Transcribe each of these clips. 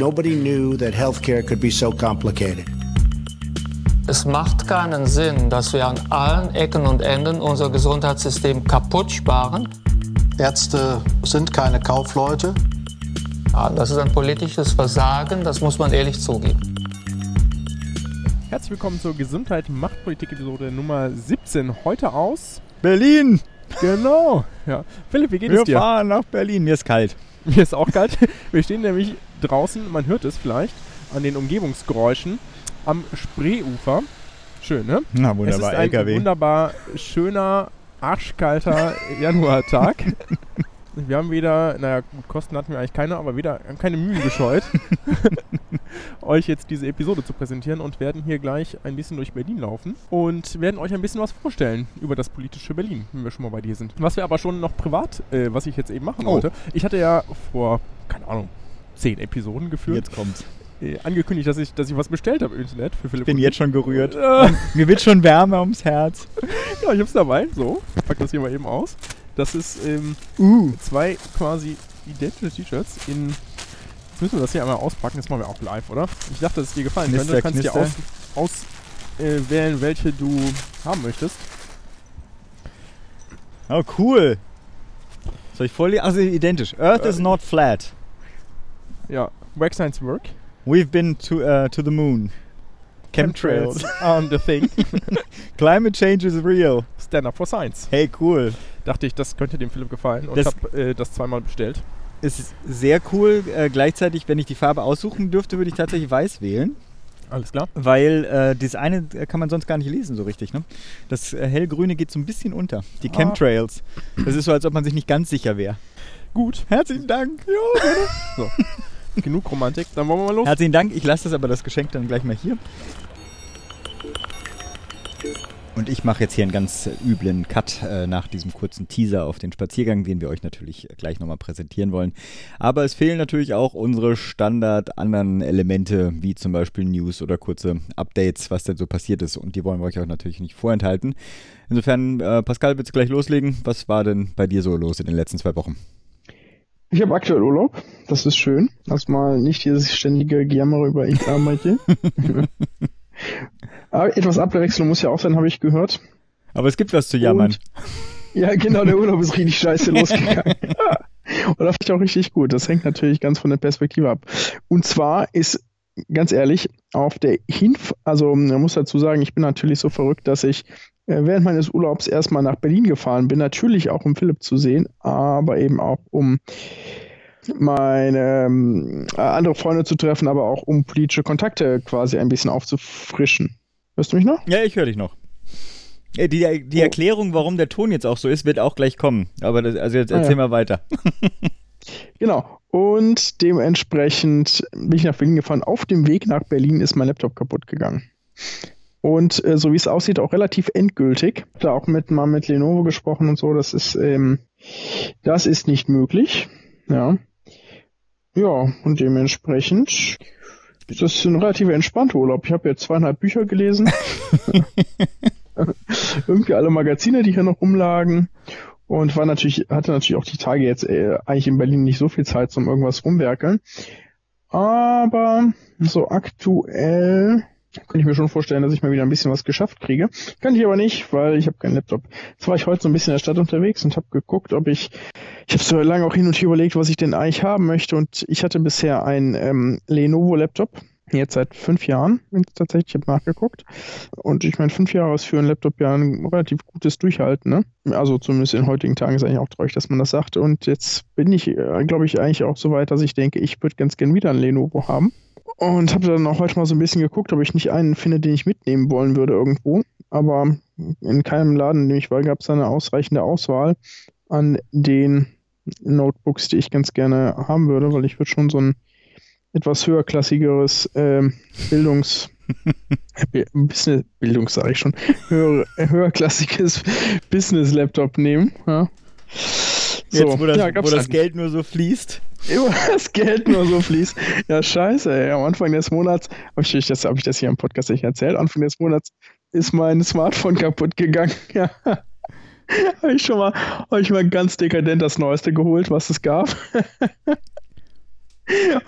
Nobody knew that healthcare could be so complicated. Es macht keinen Sinn, dass wir an allen Ecken und Enden unser Gesundheitssystem kaputt sparen. Ärzte sind keine Kaufleute. Ja, das ist ein politisches Versagen, das muss man ehrlich zugeben. Herzlich willkommen zur Gesundheit Machtpolitik Episode Nummer 17. Heute aus Berlin. Genau. Ja. Philipp, wie geht Wir es dir? fahren nach Berlin. Mir ist kalt. Mir ist auch kalt. Wir stehen nämlich draußen, man hört es vielleicht, an den Umgebungsgeräuschen am Spreeufer. Schön, ne? Na, es wunderbar. ist ein LKW. wunderbar schöner, arschkalter Januartag. Wir haben wieder, naja, gut, Kosten hatten wir eigentlich keine, aber wieder haben keine Mühen gescheut, euch jetzt diese Episode zu präsentieren und werden hier gleich ein bisschen durch Berlin laufen und werden euch ein bisschen was vorstellen über das politische Berlin, wenn wir schon mal bei dir sind. Was wir aber schon noch privat, äh, was ich jetzt eben machen Oh. wollte. Ich hatte ja vor, keine Ahnung, zehn Episoden geführt, Jetzt kommt's. äh, angekündigt, dass ich, dass ich was bestellt habe im Internet für Philipp. Ich bin jetzt schon gerührt. Äh. Mir wird schon wärmer ums Herz. Ja, ich hab's dabei. So, ich pack das hier mal eben aus. Das ist ähm, Uh. zwei quasi identische T-Shirts in. Jetzt müssen wir das hier einmal auspacken. Das machen wir auch live, oder? Ich dachte, dass es dir gefallen könnte. Du Knister, kannst dir aus, knister. aus äh, welche du haben möchtest. Oh, cool. Soll ich vorlesen? Also identisch. Earth is Äh. not flat. Ja, Work Science Work. We've been to, uh, to the moon. Chemtrails. on the thing. Climate change is real. Stand up for Science. Hey, cool. Dachte ich, das könnte dem Philipp gefallen und Das- hab äh, das zweimal bestellt. Ist sehr cool. Äh, gleichzeitig, wenn ich die Farbe aussuchen dürfte, würde ich tatsächlich weiß wählen. Alles klar. Weil äh, das eine äh, kann man sonst gar nicht lesen so richtig. Ne? Das äh, hellgrüne geht so ein bisschen unter. Die Ah. Chemtrails. Das ist so, als ob man sich nicht ganz sicher wäre. Gut. Herzlichen Dank. Genug Romantik. Dann wollen wir mal los. Herzlichen Dank. Ich lasse das aber das Geschenk dann gleich mal hier. Und ich mache jetzt hier einen ganz üblen Cut äh, nach diesem kurzen Teaser auf den Spaziergang, den wir euch natürlich gleich nochmal präsentieren wollen. Aber es fehlen natürlich auch unsere Standard anderen Elemente, wie zum Beispiel News oder kurze Updates, was denn so passiert ist. Und die wollen wir euch auch natürlich nicht vorenthalten. Insofern, äh, Pascal, willst du gleich loslegen? Was war denn bei dir so los in den letzten zwei Wochen? Ich habe aktuell Urlaub, das ist schön. Erstmal nicht dieses ständige Gejammer über ich arbeite. Aber etwas Abwechslung muss ja auch sein, habe ich gehört. Aber es gibt was zu jammern. Und- Ja, genau, der Urlaub ist richtig scheiße losgegangen. Und das finde ich auch richtig gut. Das hängt natürlich ganz von der Perspektive ab. Und zwar ist, ganz ehrlich, auf der Hinf, also man muss dazu sagen, ich bin natürlich so verrückt, dass ich während meines Urlaubs erstmal nach Berlin gefahren bin, natürlich auch um Philipp zu sehen, aber eben auch um meine ähm, andere Freunde zu treffen, aber auch um politische Kontakte quasi ein bisschen aufzufrischen. Hörst du mich noch? Ja, ich höre dich noch. Äh, Die, die Oh. Erklärung, warum der Ton jetzt auch so ist, wird auch gleich kommen. Aber das, also jetzt Ah, erzähl ja. mal weiter. Genau. Und dementsprechend bin ich nach Berlin gefahren. Auf dem Weg nach Berlin ist mein Laptop kaputt gegangen. Und äh, so wie es aussieht, auch relativ endgültig. Da auch mit mal mit Lenovo gesprochen und so. Das ist, ähm, das ist nicht möglich. Ja. Ja, und dementsprechend ist das ein relativ entspannter Urlaub. Ich habe jetzt zweieinhalb Bücher gelesen. Irgendwie alle Magazine, die hier noch rumlagen. Und war natürlich, hatte natürlich auch die Tage jetzt äh, eigentlich in Berlin nicht so viel Zeit zum irgendwas rumwerkeln. Aber so aktuell kann ich mir schon vorstellen, dass ich mal wieder ein bisschen was geschafft kriege. Kann ich aber nicht, weil ich habe keinen Laptop. Jetzt war ich heute so ein bisschen in der Stadt unterwegs und habe geguckt, ob ich, ich habe so lange auch hin und her überlegt, was ich denn eigentlich haben möchte. Und ich hatte bisher einen ähm, Lenovo-Laptop, jetzt seit fünf Jahren, tatsächlich, ich habe nachgeguckt. Und ich meine, fünf Jahre ist für einen Laptop ja ein relativ gutes Durchhalten, ne? Also zumindest in heutigen Tagen ist eigentlich auch traurig, dass man das sagt. Und jetzt bin ich, äh, glaube ich, eigentlich auch so weit, dass ich denke, ich würde ganz gern wieder ein Lenovo haben. Und habe dann auch heute mal so ein bisschen geguckt, ob ich nicht einen finde, den ich mitnehmen wollen würde irgendwo. Aber in keinem Laden, in dem ich war, gab es eine ausreichende Auswahl an den Notebooks, die ich ganz gerne haben würde, weil ich würde schon so ein etwas höherklassigeres ähm, Bildungs Bi- Business Bildungs sage ich schon höher, höherklassiges Business Laptop nehmen. Ja. Jetzt, wo das, ja, wo das halt Geld nur so fließt. immer das Geld nur so fließt. Ja, scheiße, ey. Am Anfang des Monats, habe ich, das, hab ich das hier im Podcast nicht erzählt, Anfang des Monats ist mein Smartphone kaputt gegangen. Ja. habe ich schon mal, habe ich mal ganz dekadent das Neueste geholt, was es gab.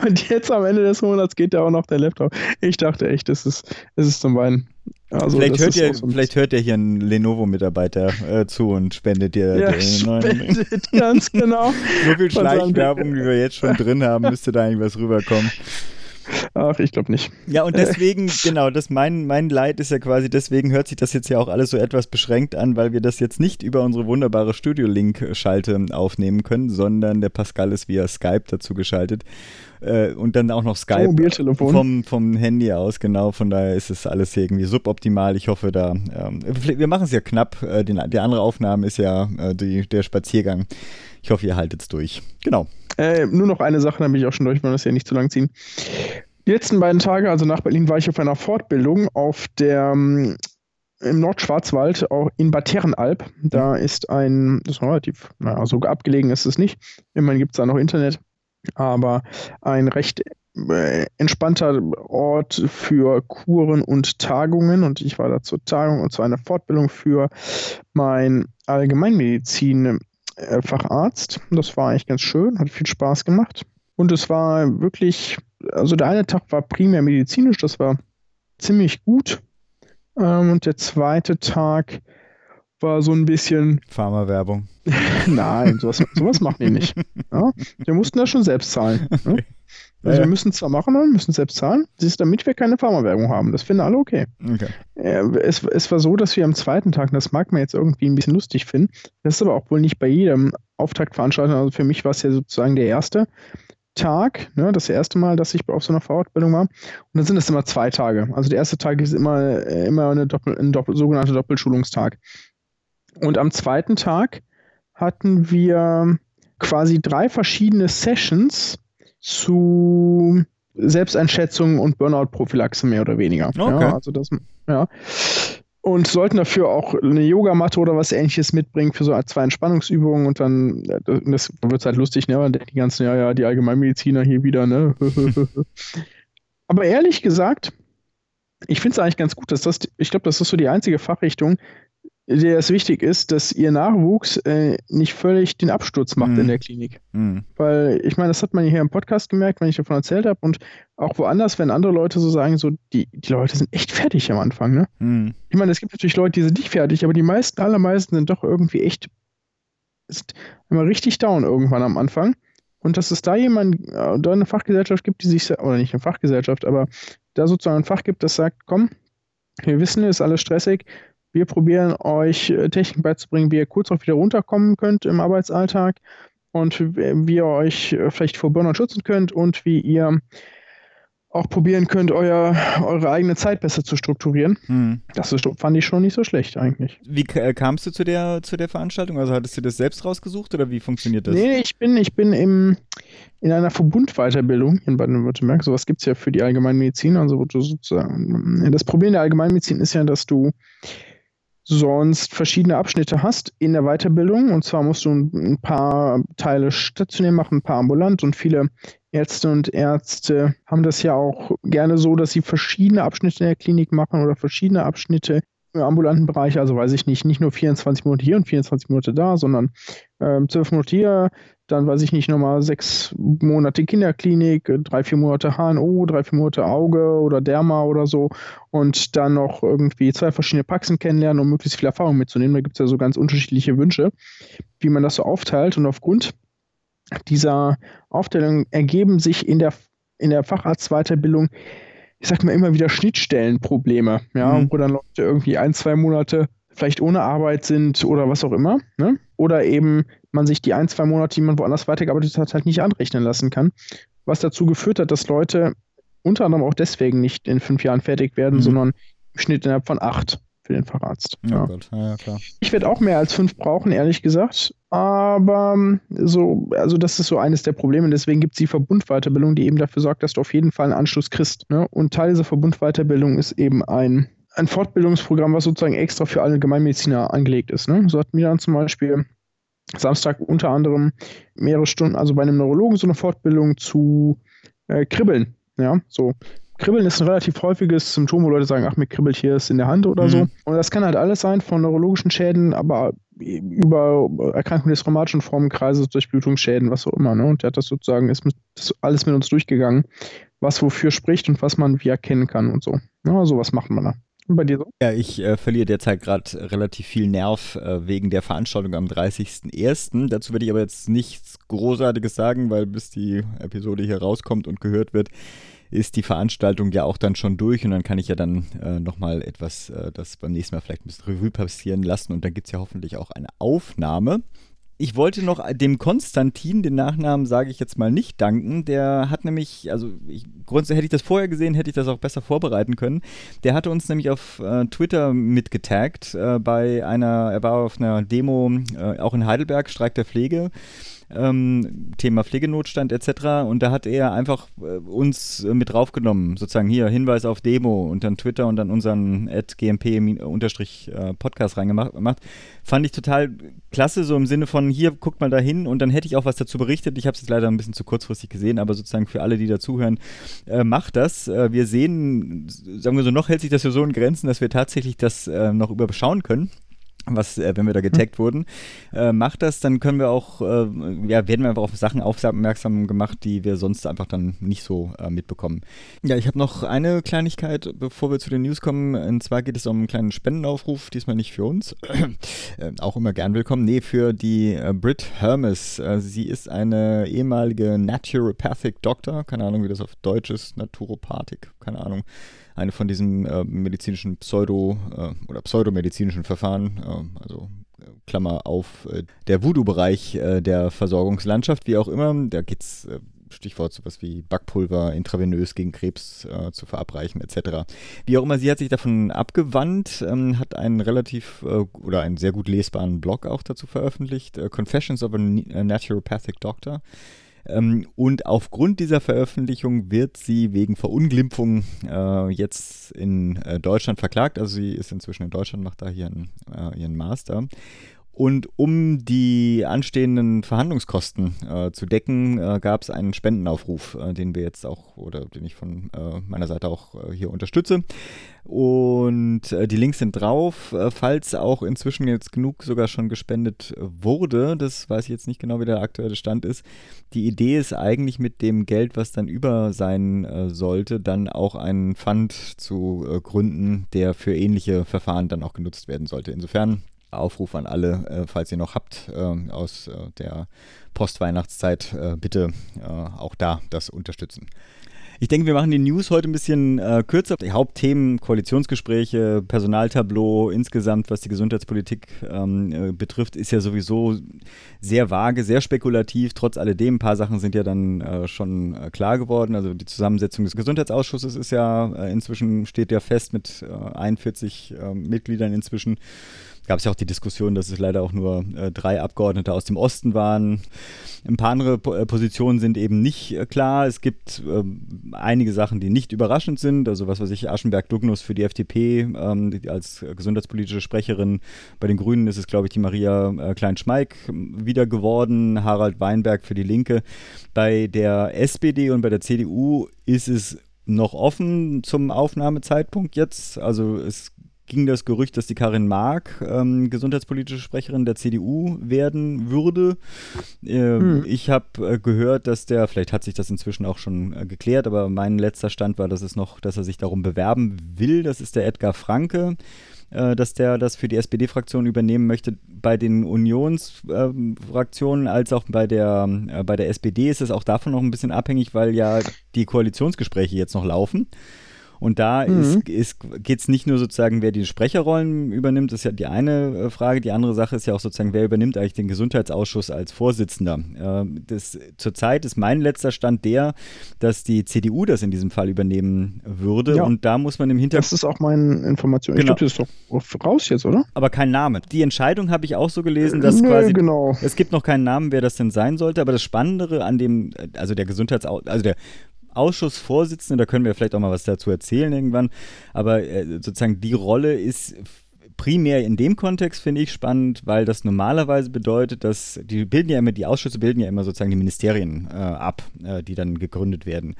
Und jetzt am Ende des Monats geht da auch noch der Laptop. Ich dachte echt, das ist, das ist zum Weinen. Also, vielleicht, hört ihr, so vielleicht hört ja hier ein Lenovo-Mitarbeiter äh, zu und spendet dir ja, den neuen. ganz genau. so viel Schleichwerbung, wie wir jetzt schon drin haben, müsste da irgendwas rüberkommen. Ach, ich glaube nicht. Ja, und deswegen, genau, das mein, mein Leid ist ja quasi, deswegen hört sich das jetzt ja auch alles so etwas beschränkt an, weil wir das jetzt nicht über unsere wunderbare Studio-Link-Schalte aufnehmen können, sondern der Pascal ist via Skype dazu geschaltet. Äh, und dann auch noch Skype Mobiltelefon. vom, vom Handy aus, genau. Von daher ist es alles irgendwie suboptimal. Ich hoffe, da. Ähm, wir machen es ja knapp. Äh, den, die andere Aufnahme ist ja äh, die, der Spaziergang. Ich hoffe, ihr haltet es durch. Genau. Äh, nur noch eine Sache, dann bin ich auch schon durch, wollen das ja nicht zu lang ziehen. Die letzten beiden Tage, also nach Berlin, war ich auf einer Fortbildung auf der ähm, im Nordschwarzwald, auch in Bad Herrenalb. Da ist ein, das ist relativ, naja, so abgelegen ist es nicht. Immerhin gibt es da noch Internet, aber ein recht äh, entspannter Ort für Kuren und Tagungen. Und ich war da zur Tagung und zu einer Fortbildung für mein Allgemeinmedizin Facharzt. Das war eigentlich ganz schön, hat viel Spaß gemacht. Und es war wirklich, also der eine Tag war primär medizinisch, das war ziemlich gut. Ähm, und der zweite Tag war so ein bisschen. Pharma-Werbung. Nein, sowas, sowas machen die nicht. Ja? Wir mussten das schon selbst zahlen. Ne? Also ja, wir müssen zwar machen, aber müssen selbst zahlen, das ist, damit wir keine Pharma-Werbung haben. Das finden alle okay. okay. Es, es war so, dass wir am zweiten Tag, das mag man jetzt irgendwie ein bisschen lustig finden, das ist aber auch wohl nicht bei jedem Auftaktveranstaltung, also für mich war es ja sozusagen der erste Tag, ne, das erste Mal, dass ich auf so einer Fortbildung war. Und dann sind es immer zwei Tage. Also der erste Tag ist immer, äh, immer eine Doppel, ein Doppel, sogenannter Doppelschulungstag. Und am zweiten Tag hatten wir quasi drei verschiedene Sessions zu Selbsteinschätzung und Burnout-Prophylaxe mehr oder weniger. Okay. Ja, also das, ja. Und sollten dafür auch eine Yogamatte oder was ähnliches mitbringen für so zwei Entspannungsübungen und dann, das wird halt lustig, ne? Die ganzen, ja, ja, die Allgemeinmediziner hier wieder, ne? Aber ehrlich gesagt, ich finde es eigentlich ganz gut, dass das, ich glaube, das ist so die einzige Fachrichtung, der es wichtig ist, dass ihr Nachwuchs äh, nicht völlig den Absturz macht mm. in mhm. der Klinik. Mm. Weil ich meine, das hat man hier im Podcast gemerkt, wenn ich davon erzählt habe und auch woanders, wenn andere Leute so sagen, so die, die Leute sind echt fertig am Anfang. Ne? Mm. Ich meine, es gibt natürlich Leute, die sind nicht fertig, aber die meisten, allermeisten sind doch irgendwie echt ist immer richtig down irgendwann am Anfang. Und dass es da jemand, äh, da eine Fachgesellschaft gibt, die sich, oder nicht eine Fachgesellschaft, aber da sozusagen ein Fach gibt, das sagt, komm, wir wissen, es ist alles stressig, wir probieren euch äh, Technik beizubringen, wie ihr kurz auch wieder runterkommen könnt im Arbeitsalltag und wie ihr euch äh, vielleicht vor Burnout schützen könnt und wie ihr auch probieren könnt, euer, eure eigene Zeit besser zu strukturieren. Hm. Das ist, fand ich schon nicht so schlecht eigentlich. Wie äh, kamst du zu der, zu der Veranstaltung? Also hattest du das selbst rausgesucht oder wie funktioniert das? Nee, ich bin, ich bin im, in einer Verbundweiterbildung in Baden-Württemberg. Sowas gibt es ja für die Allgemeinmedizin. Also wo du sozusagen, das Problem der Allgemeinmedizin ist ja, dass du sonst verschiedene Abschnitte hast in der Weiterbildung. Und zwar musst du ein paar Teile stationär machen, ein paar ambulant. Und viele Ärzte und Ärzte haben das ja auch gerne so, dass sie verschiedene Abschnitte in der Klinik machen oder verschiedene Abschnitte ambulanten Bereich, also weiß ich nicht, nicht nur 24 Monate hier und 24 Monate da, sondern äh, 12 Monate hier, dann weiß ich nicht, nochmal sechs Monate Kinderklinik, drei, vier Monate HNO, drei, vier Monate Auge oder Derma oder so und dann noch irgendwie zwei verschiedene Praxen kennenlernen, um möglichst viel Erfahrung mitzunehmen. Da gibt es ja so ganz unterschiedliche Wünsche, wie man das so aufteilt und aufgrund dieser Aufteilung ergeben sich in der, in der Facharztweiterbildung ich sag mal immer wieder Schnittstellenprobleme, ja, mhm. wo dann Leute irgendwie ein, zwei Monate vielleicht ohne Arbeit sind oder was auch immer, ne? Oder eben man sich die ein, zwei Monate, die man woanders weitergearbeitet hat, halt nicht anrechnen lassen kann. Was dazu geführt hat, dass Leute unter anderem auch deswegen nicht in fünf Jahren fertig werden, mhm. sondern im Schnitt innerhalb von acht für den Facharzt. Oh ja. Ja, ja, ich werde auch mehr als fünf brauchen, ehrlich gesagt. Aber ähm, so, also das ist so eines der Probleme. Deswegen gibt es die Verbundweiterbildung, die eben dafür sorgt, dass du auf jeden Fall einen Anschluss kriegst. Ne? Und Teil dieser Verbundweiterbildung ist eben ein, ein Fortbildungsprogramm, was sozusagen extra für alle Gemeinmediziner angelegt ist. Ne? So hatten wir dann zum Beispiel Samstag unter anderem mehrere Stunden, also bei einem Neurologen so eine Fortbildung zu äh, Kribbeln. Ja, so Kribbeln ist ein relativ häufiges Symptom, wo Leute sagen, ach, mir kribbelt hier es in der Hand oder mhm. so. Und das kann halt alles sein von neurologischen Schäden, aber über Erkrankungen des rheumatischen Formenkreises, Durchblutungsschäden, was auch immer. Ne? Und der hat das sozusagen, ist mit, ist alles mit uns durchgegangen, was wofür spricht und was man wie erkennen kann und so. Ja, sowas macht man da. Und bei dir so? Ja, ich äh, verliere derzeit gerade relativ viel Nerv äh, wegen der Veranstaltung am 30.01. Dazu werde ich aber jetzt nichts Großartiges sagen, weil bis die Episode hier rauskommt und gehört wird, ist die Veranstaltung ja auch dann schon durch und dann kann ich ja dann äh, nochmal etwas, äh, das beim nächsten Mal vielleicht ein bisschen Revue passieren lassen und dann gibt es ja hoffentlich auch eine Aufnahme. Ich wollte noch dem Konstantin, den Nachnamen sage ich jetzt mal nicht danken. Der hat nämlich, also ich, grundsätzlich hätte ich das vorher gesehen, hätte ich das auch besser vorbereiten können. Der hatte uns nämlich auf äh, Twitter mitgetaggt äh, bei einer, er war auf einer Demo äh, auch in Heidelberg, Streik der Pflege ähm, Thema Pflegenotstand etc. Und da hat er einfach äh, uns äh, mit draufgenommen, sozusagen hier Hinweis auf Demo und dann Twitter und dann unseren gmp-podcast reingemacht. Fand ich total klasse, so im Sinne von hier, guckt mal da hin und dann hätte ich auch was dazu berichtet. Ich habe es jetzt leider ein bisschen zu kurzfristig gesehen, aber sozusagen für alle, die dazuhören, äh, macht das. Äh, wir sehen, sagen wir so, noch hält sich das ja so in Grenzen, dass wir tatsächlich das äh, noch überschauen können was, äh, wenn wir da getaggt hm. wurden, äh, macht das, dann können wir auch, äh, ja, werden wir einfach auf Sachen aufmerksam gemacht, die wir sonst einfach dann nicht so äh, mitbekommen. Ja, ich habe noch eine Kleinigkeit, bevor wir zu den News kommen. Und zwar geht es um einen kleinen Spendenaufruf, diesmal nicht für uns, äh, auch immer gern willkommen. Nee, für die äh, Brit Hermes. sie ist eine ehemalige Naturopathic Doctor, keine Ahnung, wie das auf Deutsch ist, Naturopathik, keine Ahnung eine von diesen äh, medizinischen Pseudo- äh, oder pseudomedizinischen Verfahren, äh, also äh, Klammer auf, äh, der Voodoo-Bereich äh, der Versorgungslandschaft, wie auch immer. Da geht es Stichwort sowas wie Backpulver intravenös gegen Krebs äh, zu verabreichen etc. Wie auch immer, sie hat sich davon abgewandt, ähm, hat einen relativ äh, oder einen sehr gut lesbaren Blog auch dazu veröffentlicht, äh, Confessions of a Naturopathic Doctor. Ähm, und aufgrund dieser Veröffentlichung wird sie wegen Verunglimpfung äh, jetzt in äh, Deutschland verklagt. Also sie ist inzwischen in Deutschland, macht da hier äh, ihren Master. Und um die anstehenden Verhandlungskosten äh, zu decken, äh, gab es einen Spendenaufruf, äh, den wir jetzt auch oder den ich von äh, meiner Seite auch äh, hier unterstütze. Und äh, die Links sind drauf, falls auch inzwischen jetzt genug sogar schon gespendet wurde. Das weiß ich jetzt nicht genau, wie der aktuelle Stand ist. Die Idee ist eigentlich mit dem Geld, was dann über sein sollte, dann auch einen Fund zu gründen, der für ähnliche Verfahren dann auch genutzt werden sollte. Insofern Aufruf an alle, äh, falls ihr noch habt äh, aus äh, der Postweihnachtszeit, äh, bitte äh, auch da das unterstützen. Ich denke, wir machen die News heute ein bisschen äh, kürzer. Die Hauptthemen, Koalitionsgespräche, Personaltableau, insgesamt, was die Gesundheitspolitik ähm, äh, betrifft, ist ja sowieso sehr vage, sehr spekulativ. Trotz alledem, ein paar Sachen sind ja dann äh, schon klar geworden. Also die Zusammensetzung des Gesundheitsausschusses ist ja äh, inzwischen, steht ja fest mit 41 äh, Mitgliedern inzwischen gab es ja auch die Diskussion, dass es leider auch nur äh, drei Abgeordnete aus dem Osten waren. Ein paar andere äh, Positionen sind eben nicht äh, klar. Es gibt ähm, einige Sachen, die nicht überraschend sind. Also was weiß ich, Aschenberg-Dugnus für die FDP ähm, die, als gesundheitspolitische Sprecherin. Bei den Grünen ist es, glaube ich, die Maria äh, Klein-Schmeik wieder geworden. Harald Weinberg für die Linke. Bei der SPD und bei der CDU ist es noch offen zum Aufnahmezeitpunkt jetzt. Also es ging das Gerücht, dass die Karin Mark ähm, gesundheitspolitische Sprecherin der CDU werden würde. Äh, hm. Ich habe äh, gehört, dass der, vielleicht hat sich das inzwischen auch schon äh, geklärt, aber mein letzter Stand war, dass es noch, dass er sich darum bewerben will. Das ist der Edgar Franke äh, dass der das für die SPD-Fraktion übernehmen möchte. Bei den Unionsfraktionen als auch bei der, äh, bei der SPD ist es auch davon noch ein bisschen abhängig, weil ja die Koalitionsgespräche jetzt noch laufen. Und da mhm. geht es nicht nur sozusagen, wer die Sprecherrollen übernimmt, das ist ja die eine äh, Frage. Die andere Sache ist ja auch sozusagen, wer übernimmt eigentlich den Gesundheitsausschuss als Vorsitzender. Äh, das, zurzeit ist mein letzter Stand der, dass die CDU das in diesem Fall übernehmen würde. Ja. Und da muss man im Hintergrund. Das ist auch meine Information. Genau. Ich glaube, das ist doch raus jetzt, oder? Aber kein Name. Die Entscheidung habe ich auch so gelesen, dass äh, quasi. Genau. Es gibt noch keinen Namen, wer das denn sein sollte. Aber das Spannendere an dem, also der Gesundheitsausschuss, also der Ausschussvorsitzende, da können wir vielleicht auch mal was dazu erzählen irgendwann, aber äh, sozusagen die Rolle ist primär in dem Kontext finde ich spannend, weil das normalerweise bedeutet, dass die bilden ja immer, die Ausschüsse bilden ja immer sozusagen die Ministerien äh, ab, äh, die dann gegründet werden.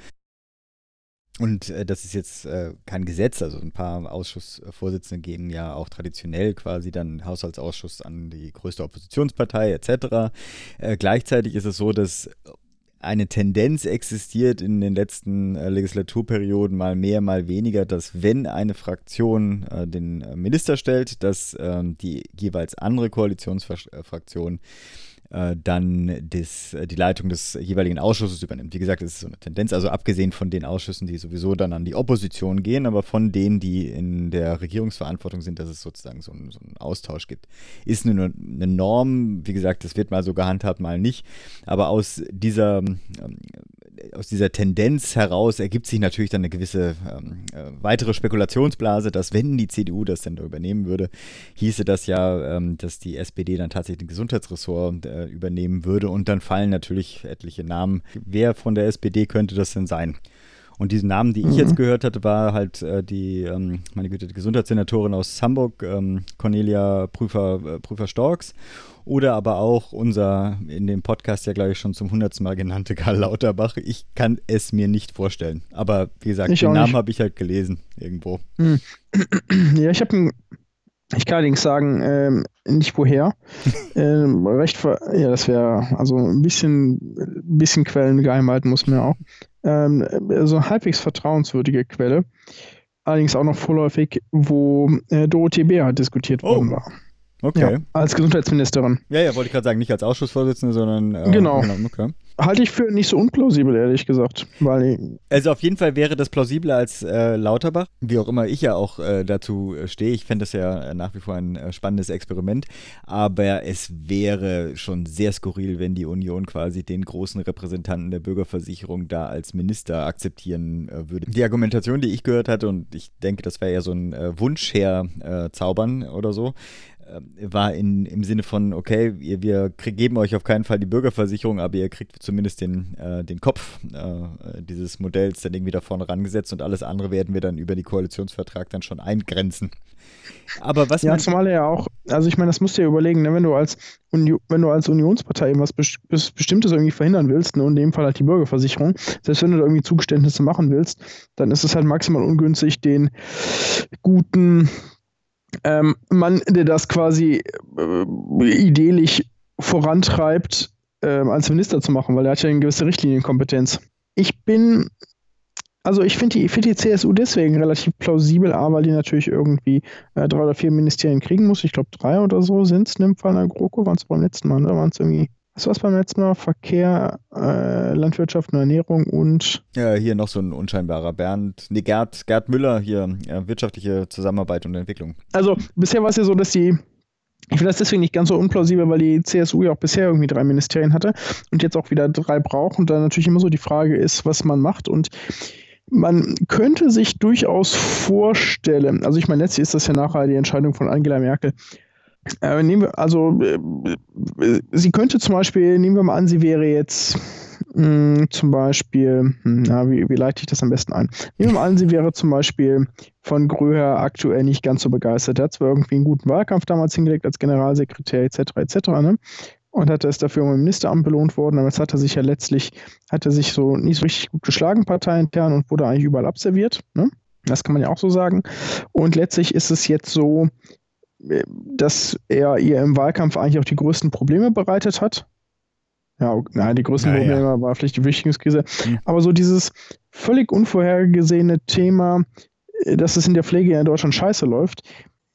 Und äh, das ist jetzt äh, kein Gesetz, also ein paar Ausschussvorsitzende geben ja auch traditionell quasi dann Haushaltsausschuss an die größte Oppositionspartei etc. Äh, gleichzeitig ist es so, dass eine Tendenz existiert in den letzten äh, Legislaturperioden mal mehr, mal weniger, dass wenn eine Fraktion äh, den Minister stellt, dass ähm, die jeweils andere Koalitionsfraktion äh, dann das, äh, die Leitung des jeweiligen Ausschusses übernimmt. Wie gesagt, es ist so eine Tendenz, also abgesehen von den Ausschüssen, die sowieso dann an die Opposition gehen, aber von denen, die in der Regierungsverantwortung sind, dass es sozusagen so, ein, so einen Austausch gibt. Ist eine, eine Norm, wie gesagt, das wird mal so gehandhabt, mal nicht, aber aus dieser ähm, aus dieser Tendenz heraus ergibt sich natürlich dann eine gewisse ähm, äh, weitere Spekulationsblase, dass wenn die CDU das denn da übernehmen würde, hieße das ja, ähm, dass die SPD dann tatsächlich den Gesundheitsressort äh, übernehmen würde und dann fallen natürlich etliche Namen. Wer von der SPD könnte das denn sein? Und diese Namen, die ich mhm. jetzt gehört hatte, war halt äh, die, ähm, meine Güte, die Gesundheitssenatorin aus Hamburg, ähm, Cornelia Prüfer, äh, Prüfer-Storks oder aber auch unser in dem Podcast ja, glaube ich, schon zum hundertsten Mal genannte Karl Lauterbach. Ich kann es mir nicht vorstellen. Aber wie gesagt, ich den Namen habe ich halt gelesen irgendwo. Hm. Ja, ich habe ich kann allerdings sagen, ähm, nicht woher. ähm, recht ver ja, das wäre also ein bisschen, bisschen Quellen geheim halten muss man ja auch. Ähm, so halbwegs vertrauenswürdige Quelle. Allerdings auch noch vorläufig, wo äh, Dorothee halt diskutiert oh. worden war. Okay. Ja, als Gesundheitsministerin. Ja, ja, wollte ich gerade sagen, nicht als Ausschussvorsitzende, sondern. Äh, genau. genau okay. Halte ich für nicht so unplausibel, ehrlich gesagt. Weil also auf jeden Fall wäre das plausibler als äh, Lauterbach, wie auch immer ich ja auch äh, dazu äh, stehe. Ich fände das ja äh, nach wie vor ein äh, spannendes Experiment. Aber es wäre schon sehr skurril, wenn die Union quasi den großen Repräsentanten der Bürgerversicherung da als Minister akzeptieren würde. Die Argumentation, die ich gehört hatte, und ich denke, das wäre ja so ein Wunsch her zaubern oder so, war in, im Sinne von, okay, wir, wir geben euch auf keinen Fall die Bürgerversicherung, aber ihr kriegt zumindest den, äh, den Kopf äh, dieses Modells dann irgendwie da vorne rangesetzt und alles andere werden wir dann über die Koalitionsvertrag dann schon eingrenzen. Aber was ja, zumal ja auch, also ich meine, das musst du ja überlegen, ne, wenn du als Uni wenn du als Unionspartei irgendwas Bestimmtes irgendwie verhindern willst, ne, und in dem Fall halt die Bürgerversicherung, selbst wenn du da irgendwie Zugeständnisse machen willst, dann ist es halt maximal ungünstig, den guten ähm, Mann, der das quasi äh, idelig vorantreibt, äh, als Minister zu machen, weil er hat ja eine gewisse Richtlinienkompetenz. Ich bin, also ich finde die, find die CSU deswegen relativ plausibel, A, weil die natürlich irgendwie äh, drei oder vier Ministerien kriegen muss. Ich glaube, drei oder so sind es in dem Fall in GroKo, waren es beim letzten Mal, ne? Waren es irgendwie was war es beim letzten Mal? Verkehr, äh, Landwirtschaft und Ernährung und. Ja, hier noch so ein unscheinbarer Bernd, nee, Gerd, Gerd Müller hier, ja, wirtschaftliche Zusammenarbeit und Entwicklung. Also bisher war es ja so, dass die, ich finde das deswegen nicht ganz so unplausibel, weil die CSU ja auch bisher irgendwie drei Ministerien hatte und jetzt auch wieder drei braucht und dann natürlich immer so die Frage ist, was man macht und man könnte sich durchaus vorstellen, also ich meine, letztlich ist das ja nachher die Entscheidung von Angela Merkel, äh, nehmen wir, also, äh, sie könnte zum Beispiel, nehmen wir mal an, sie wäre jetzt mh, hm, zum Beispiel, hm, na, wie, wie leite ich das am besten ein? Nehmen wir mal an, sie wäre zum Beispiel von Gröher aktuell nicht ganz so begeistert. Er hat zwar irgendwie einen guten Wahlkampf damals hingelegt als Generalsekretär etc. etc. Ne? und hatte es dafür ein Ministeramt belohnt worden, aber jetzt hat er sich ja letztlich, hat er sich so nicht so richtig gut geschlagen, parteiintern, und wurde eigentlich überall abserviert. Ne? Das kann man ja auch so sagen. Und letztlich ist es jetzt so, dass er ihr im Wahlkampf eigentlich auch die größten Probleme bereitet hat. Ja, nein, die größten ja, Probleme ja. war vielleicht die Flüchtlingskrise. Mhm. Aber so dieses völlig unvorhergesehene Thema, äh, dass es in der Pflege in Deutschland scheiße läuft,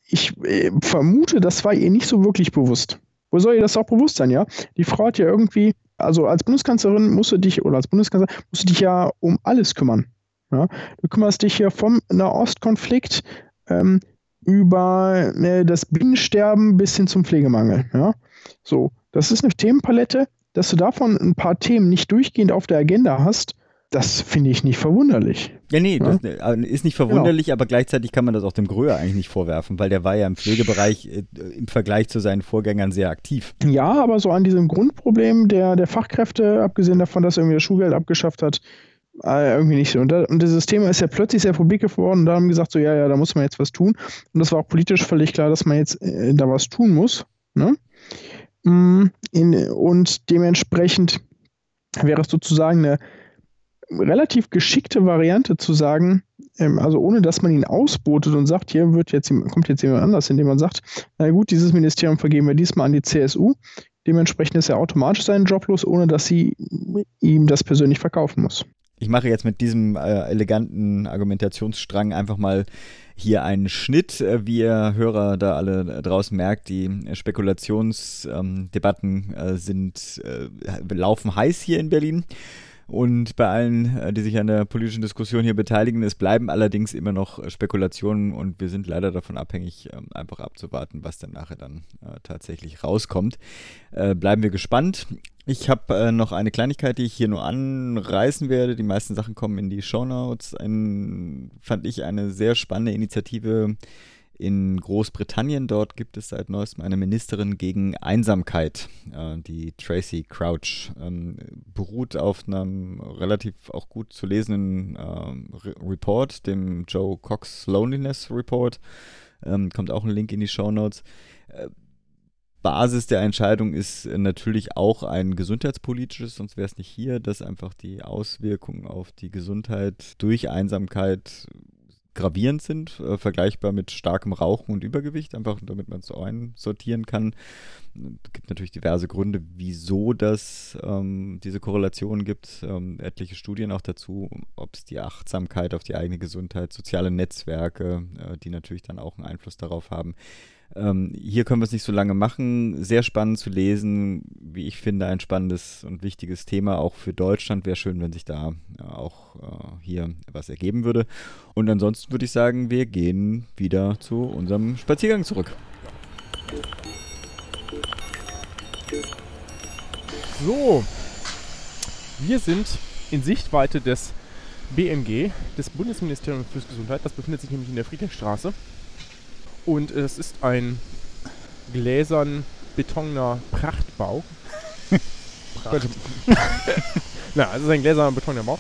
ich äh, vermute, das war ihr nicht so wirklich bewusst. Wo soll ihr das auch bewusst sein, ja? Die Frau hat ja irgendwie, also als Bundeskanzlerin musst du dich, oder als Bundeskanzler musst du dich ja um alles kümmern. Ja? Du kümmerst dich ja vom Nahostkonflikt ähm, über äh, das Bienensterben bis hin zum Pflegemangel. Ja? So, das ist eine Themenpalette, dass du davon ein paar Themen nicht durchgehend auf der Agenda hast, das finde ich nicht verwunderlich. Ja, nee, ja? das äh, ist nicht verwunderlich, genau. aber gleichzeitig kann man das auch dem Gröhe eigentlich nicht vorwerfen, weil der war ja im Pflegebereich äh, im Vergleich zu seinen Vorgängern sehr aktiv. Ja, aber so an diesem Grundproblem der, der Fachkräfte, abgesehen davon, dass er irgendwie das Schulgeld abgeschafft hat, irgendwie nicht. Und, da, und dieses Thema ist ja plötzlich sehr publik geworden und da haben gesagt, so, ja, ja, da muss man jetzt was tun. Und das war auch politisch völlig klar, dass man jetzt äh, da was tun muss. Ne? Mm, in, und dementsprechend wäre es sozusagen eine, relativ geschickte Variante zu sagen, ähm, also ohne dass man ihn ausbotet und sagt, hier wird jetzt, kommt jetzt jemand anders, indem man sagt, na gut, dieses Ministerium vergeben wir diesmal an die CSU. Dementsprechend ist er automatisch seinen Job los, ohne dass sie ihm das persönlich verkaufen muss. Ich mache jetzt mit diesem äh, eleganten Argumentationsstrang einfach mal hier einen Schnitt. Äh, wie ihr Hörer da alle draußen merkt, die Spekulationsdebatten ähm, äh, sind, äh, laufen heiß hier in Berlin und bei allen, äh, die sich an der politischen Diskussion hier beteiligen. Es bleiben allerdings immer noch äh, Spekulationen und wir sind leider davon abhängig, ähm, einfach abzuwarten, was dann nachher dann äh, tatsächlich rauskommt. bleiben wir gespannt. Ich habe noch eine Kleinigkeit, die ich hier nur anreißen werde. Die meisten Sachen kommen in die Show Notes. Ein, fand ich eine sehr spannende Initiative in Großbritannien. Dort gibt es seit neuestem eine Ministerin gegen Einsamkeit, äh, die Tracy Crouch. Ähm, beruht auf einem relativ auch gut zu lesenden äh, Report, dem Joe Cox Loneliness Report. Ähm, kommt auch ein Link in die Show Notes. Äh, Basis der Entscheidung ist natürlich auch ein gesundheitspolitisches, sonst wäre es nicht hier, dass einfach die Auswirkungen auf die Gesundheit durch Einsamkeit gravierend sind, äh, vergleichbar mit starkem Rauchen und Übergewicht, einfach damit man es so einsortieren kann. Es gibt natürlich diverse Gründe, wieso das ähm, diese Korrelation gibt. Ähm, etliche Studien auch dazu, ob es die Achtsamkeit auf die eigene Gesundheit, soziale Netzwerke, äh, die natürlich dann auch einen Einfluss darauf haben. Ähm, hier können wir es nicht so lange machen. Sehr spannend zu lesen, wie ich finde, ein spannendes und wichtiges Thema auch für Deutschland. Wäre schön, wenn sich da auch äh, hier was ergeben würde. Und ansonsten würde ich sagen, wir gehen wieder zu unserem Spaziergang zurück. So, wir sind in Sichtweite des BMG, des Bundesministeriums für Gesundheit. Das befindet sich nämlich in der Friedrichstraße. Und es ist ein gläsern betoner Prachtbau. Pracht. Na, es ist ein gläserner betoner Bau.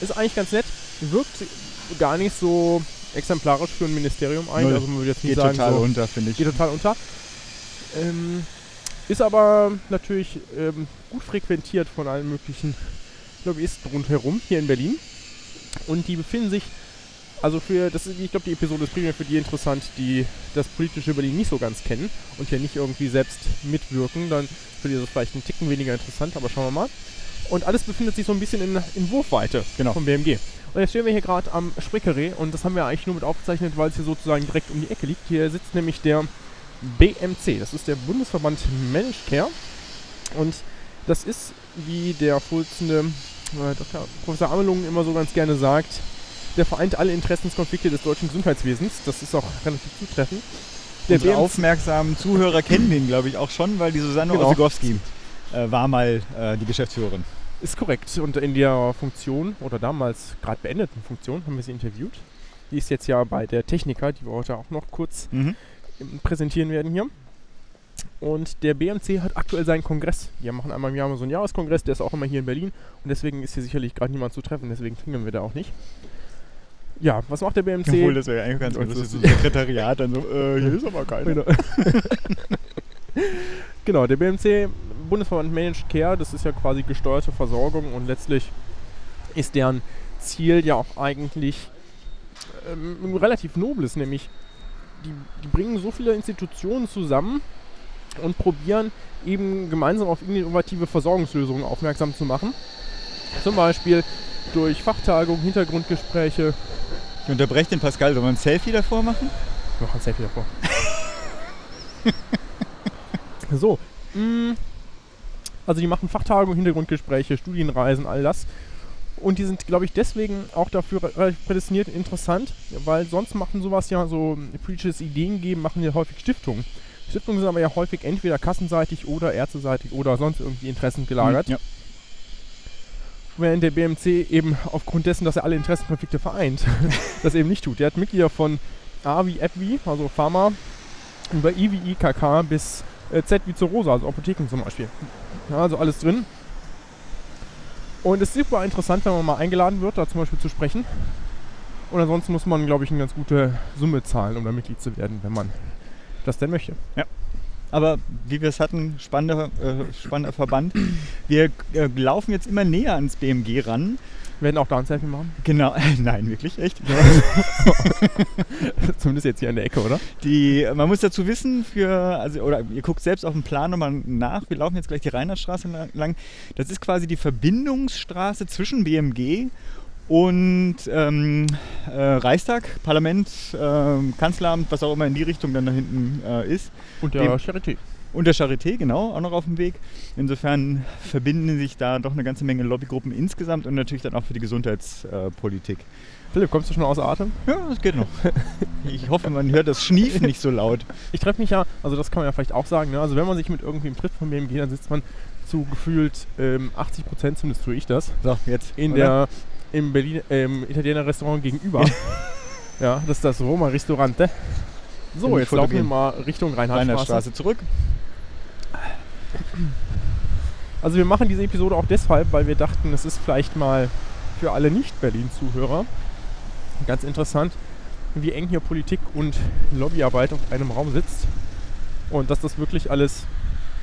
Ist eigentlich ganz nett. Wirkt gar nicht so exemplarisch für ein Ministerium ein. Also man würde jetzt nicht geht sagen, total so, unter, finde ich. Geht total unter. Ähm, ist aber natürlich ähm, gut frequentiert von allen möglichen Lobbyisten rundherum hier in Berlin. Und die befinden sich also für, das ist, ich glaube, die Episode ist primär für die interessant, die das politische Berlin nicht so ganz kennen und ja nicht irgendwie selbst mitwirken. Dann für die ist es vielleicht ein Ticken weniger interessant, aber schauen wir mal. Und alles befindet sich so ein bisschen in, in Wurfweite genau. vom BMG. Und jetzt stehen wir hier gerade am Sprickeree und das haben wir eigentlich nur mit aufgezeichnet, weil es hier sozusagen direkt um die Ecke liegt. Hier sitzt nämlich der BMC, das ist der Bundesverband Managed Care. Und das ist, wie der Vorsitzende äh. Professor Amelung immer so ganz gerne sagt, der vereint alle Interessenskonflikte des deutschen Gesundheitswesens. Das ist auch relativ zutreffend. Der Unsere aufmerksamen Zuhörer kennen den, glaube ich, auch schon, weil die Susanne genau. Osigowski äh, war mal äh, die Geschäftsführerin. Ist korrekt. Und in der Funktion oder damals gerade beendeten Funktion haben wir sie interviewt. Die ist jetzt ja bei der Techniker, die wir heute auch noch kurz mhm. präsentieren werden hier. Und der BMC hat aktuell seinen Kongress. Die machen einmal im Jahr so einen Jahreskongress, der ist auch immer hier in Berlin. Und deswegen ist hier sicherlich gerade niemand zu treffen, deswegen finden wir da auch nicht. Ja, was macht der BMC? Obwohl, das wäre ja eigentlich ganz lustig, so Sekretariat, dann so, äh, hier ist aber keiner. Genau. genau, der BMC, Bundesverband Managed Care, das ist ja quasi gesteuerte Versorgung und letztlich ist deren Ziel ja auch eigentlich ähm, ein relativ nobles, nämlich die, die bringen so viele Institutionen zusammen und probieren eben gemeinsam auf innovative Versorgungslösungen aufmerksam zu machen. Zum Beispiel durch Fachtagungen, Hintergrundgespräche, ich unterbreche den Pascal. Sollen wir ein Selfie davor machen? Wir machen ein Selfie davor. so. Mm, also die machen Fachtagungen, Hintergrundgespräche, Studienreisen, all das. Und die sind, glaube ich, deswegen auch dafür prädestiniert interessant, weil sonst machen sowas ja so politisches Ideen geben, machen ja häufig Stiftungen. Stiftungen sind aber ja häufig entweder kassenseitig oder ärzteseitig oder sonst irgendwie Interessen gelagert. Ja während der BMC eben aufgrund dessen, dass er alle Interessenkonflikte vereint, das eben nicht tut. Der hat Mitglieder von A wie AppWi, also Pharma, über I wie IKK bis äh, Z wie zur Rosa, also Apotheken zum Beispiel. Ja, also alles drin. Und es ist super interessant, wenn man mal eingeladen wird, da zum Beispiel zu sprechen. Und ansonsten muss man, glaube ich, eine ganz gute Summe zahlen, um da Mitglied zu werden, wenn man das denn möchte. Ja. Aber wie wir es hatten, spannender, äh, spannender Verband. Wir äh, laufen jetzt immer näher ans BMG ran Wir werden auch da ein Selfie machen. Genau, nein, wirklich, echt. Zumindest jetzt hier an der Ecke, oder? Die, man muss dazu wissen, für, also, oder ihr guckt selbst auf dem Plan nochmal nach. Wir laufen jetzt gleich die Rheinlandstraße lang. Das ist quasi die Verbindungsstraße zwischen BMG und ähm, äh, Reichstag, Parlament, äh, Kanzleramt, was auch immer in die Richtung dann da hinten äh, ist. Und der Dem- Charité. Und der Charité, genau, auch noch auf dem Weg. Insofern verbinden sich da doch eine ganze Menge Lobbygruppen insgesamt und natürlich dann auch für die Gesundheitspolitik. Philipp, kommst du schon außer Atem? Ja, das geht noch. Ich hoffe, man hört das Schniefen nicht so laut. Ich treffe mich ja, also das kann man ja vielleicht auch sagen, ne? also wenn man sich mit irgendwem trifft von BMG, dann sitzt man zu gefühlt ähm, 80 Prozent, zumindest tue ich das, So, jetzt. in oder? der im Berlin ähm, Italiener Restaurant gegenüber. ja, das ist das Roma Ristorante. So, Bin jetzt laufen wir mal Richtung Reinhardtstraße. Zurück. Also wir machen diese Episode auch deshalb, weil wir dachten, es ist vielleicht mal für alle Nicht-Berlin-Zuhörer ganz interessant, wie eng hier Politik und Lobbyarbeit auf einem Raum sitzt. Und dass das wirklich alles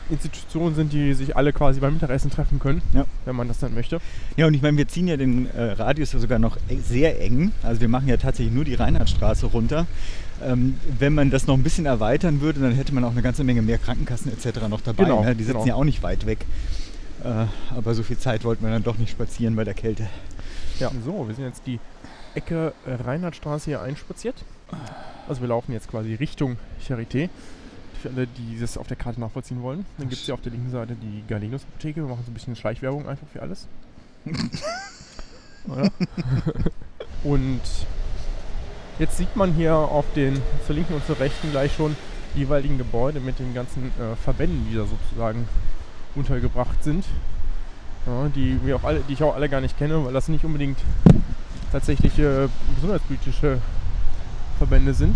Institutionen sind, die sich alle quasi beim Mittagessen treffen können, Ja. wenn man das dann möchte. Ja, und ich meine, wir ziehen ja den äh, Radius ja sogar noch e- sehr eng. Also wir machen ja tatsächlich nur die Reinhardtstraße runter. Ähm, wenn man das noch ein bisschen erweitern würde, dann hätte man auch eine ganze Menge mehr Krankenkassen etc. noch dabei. Genau, ne? Die sitzen genau. ja auch nicht weit weg. Äh, aber so viel Zeit wollten wir dann doch nicht spazieren bei der Kälte. Ja. So, wir sind jetzt die Ecke äh, Reinhardtstraße hier einspaziert. Also wir laufen jetzt quasi Richtung Charité. Für alle, die das auf der Karte nachvollziehen wollen. Dann gibt es hier auf der linken Seite die Galenus Apotheke. Wir machen so ein bisschen Schleichwerbung einfach für alles. Und jetzt sieht man hier auf den zur linken und zur rechten gleich schon die jeweiligen Gebäude mit den ganzen äh, Verbänden, die da sozusagen untergebracht sind. Ja, die, wir auch alle, die ich auch alle gar nicht kenne, weil das nicht unbedingt tatsächliche gesundheitspolitische Verbände sind.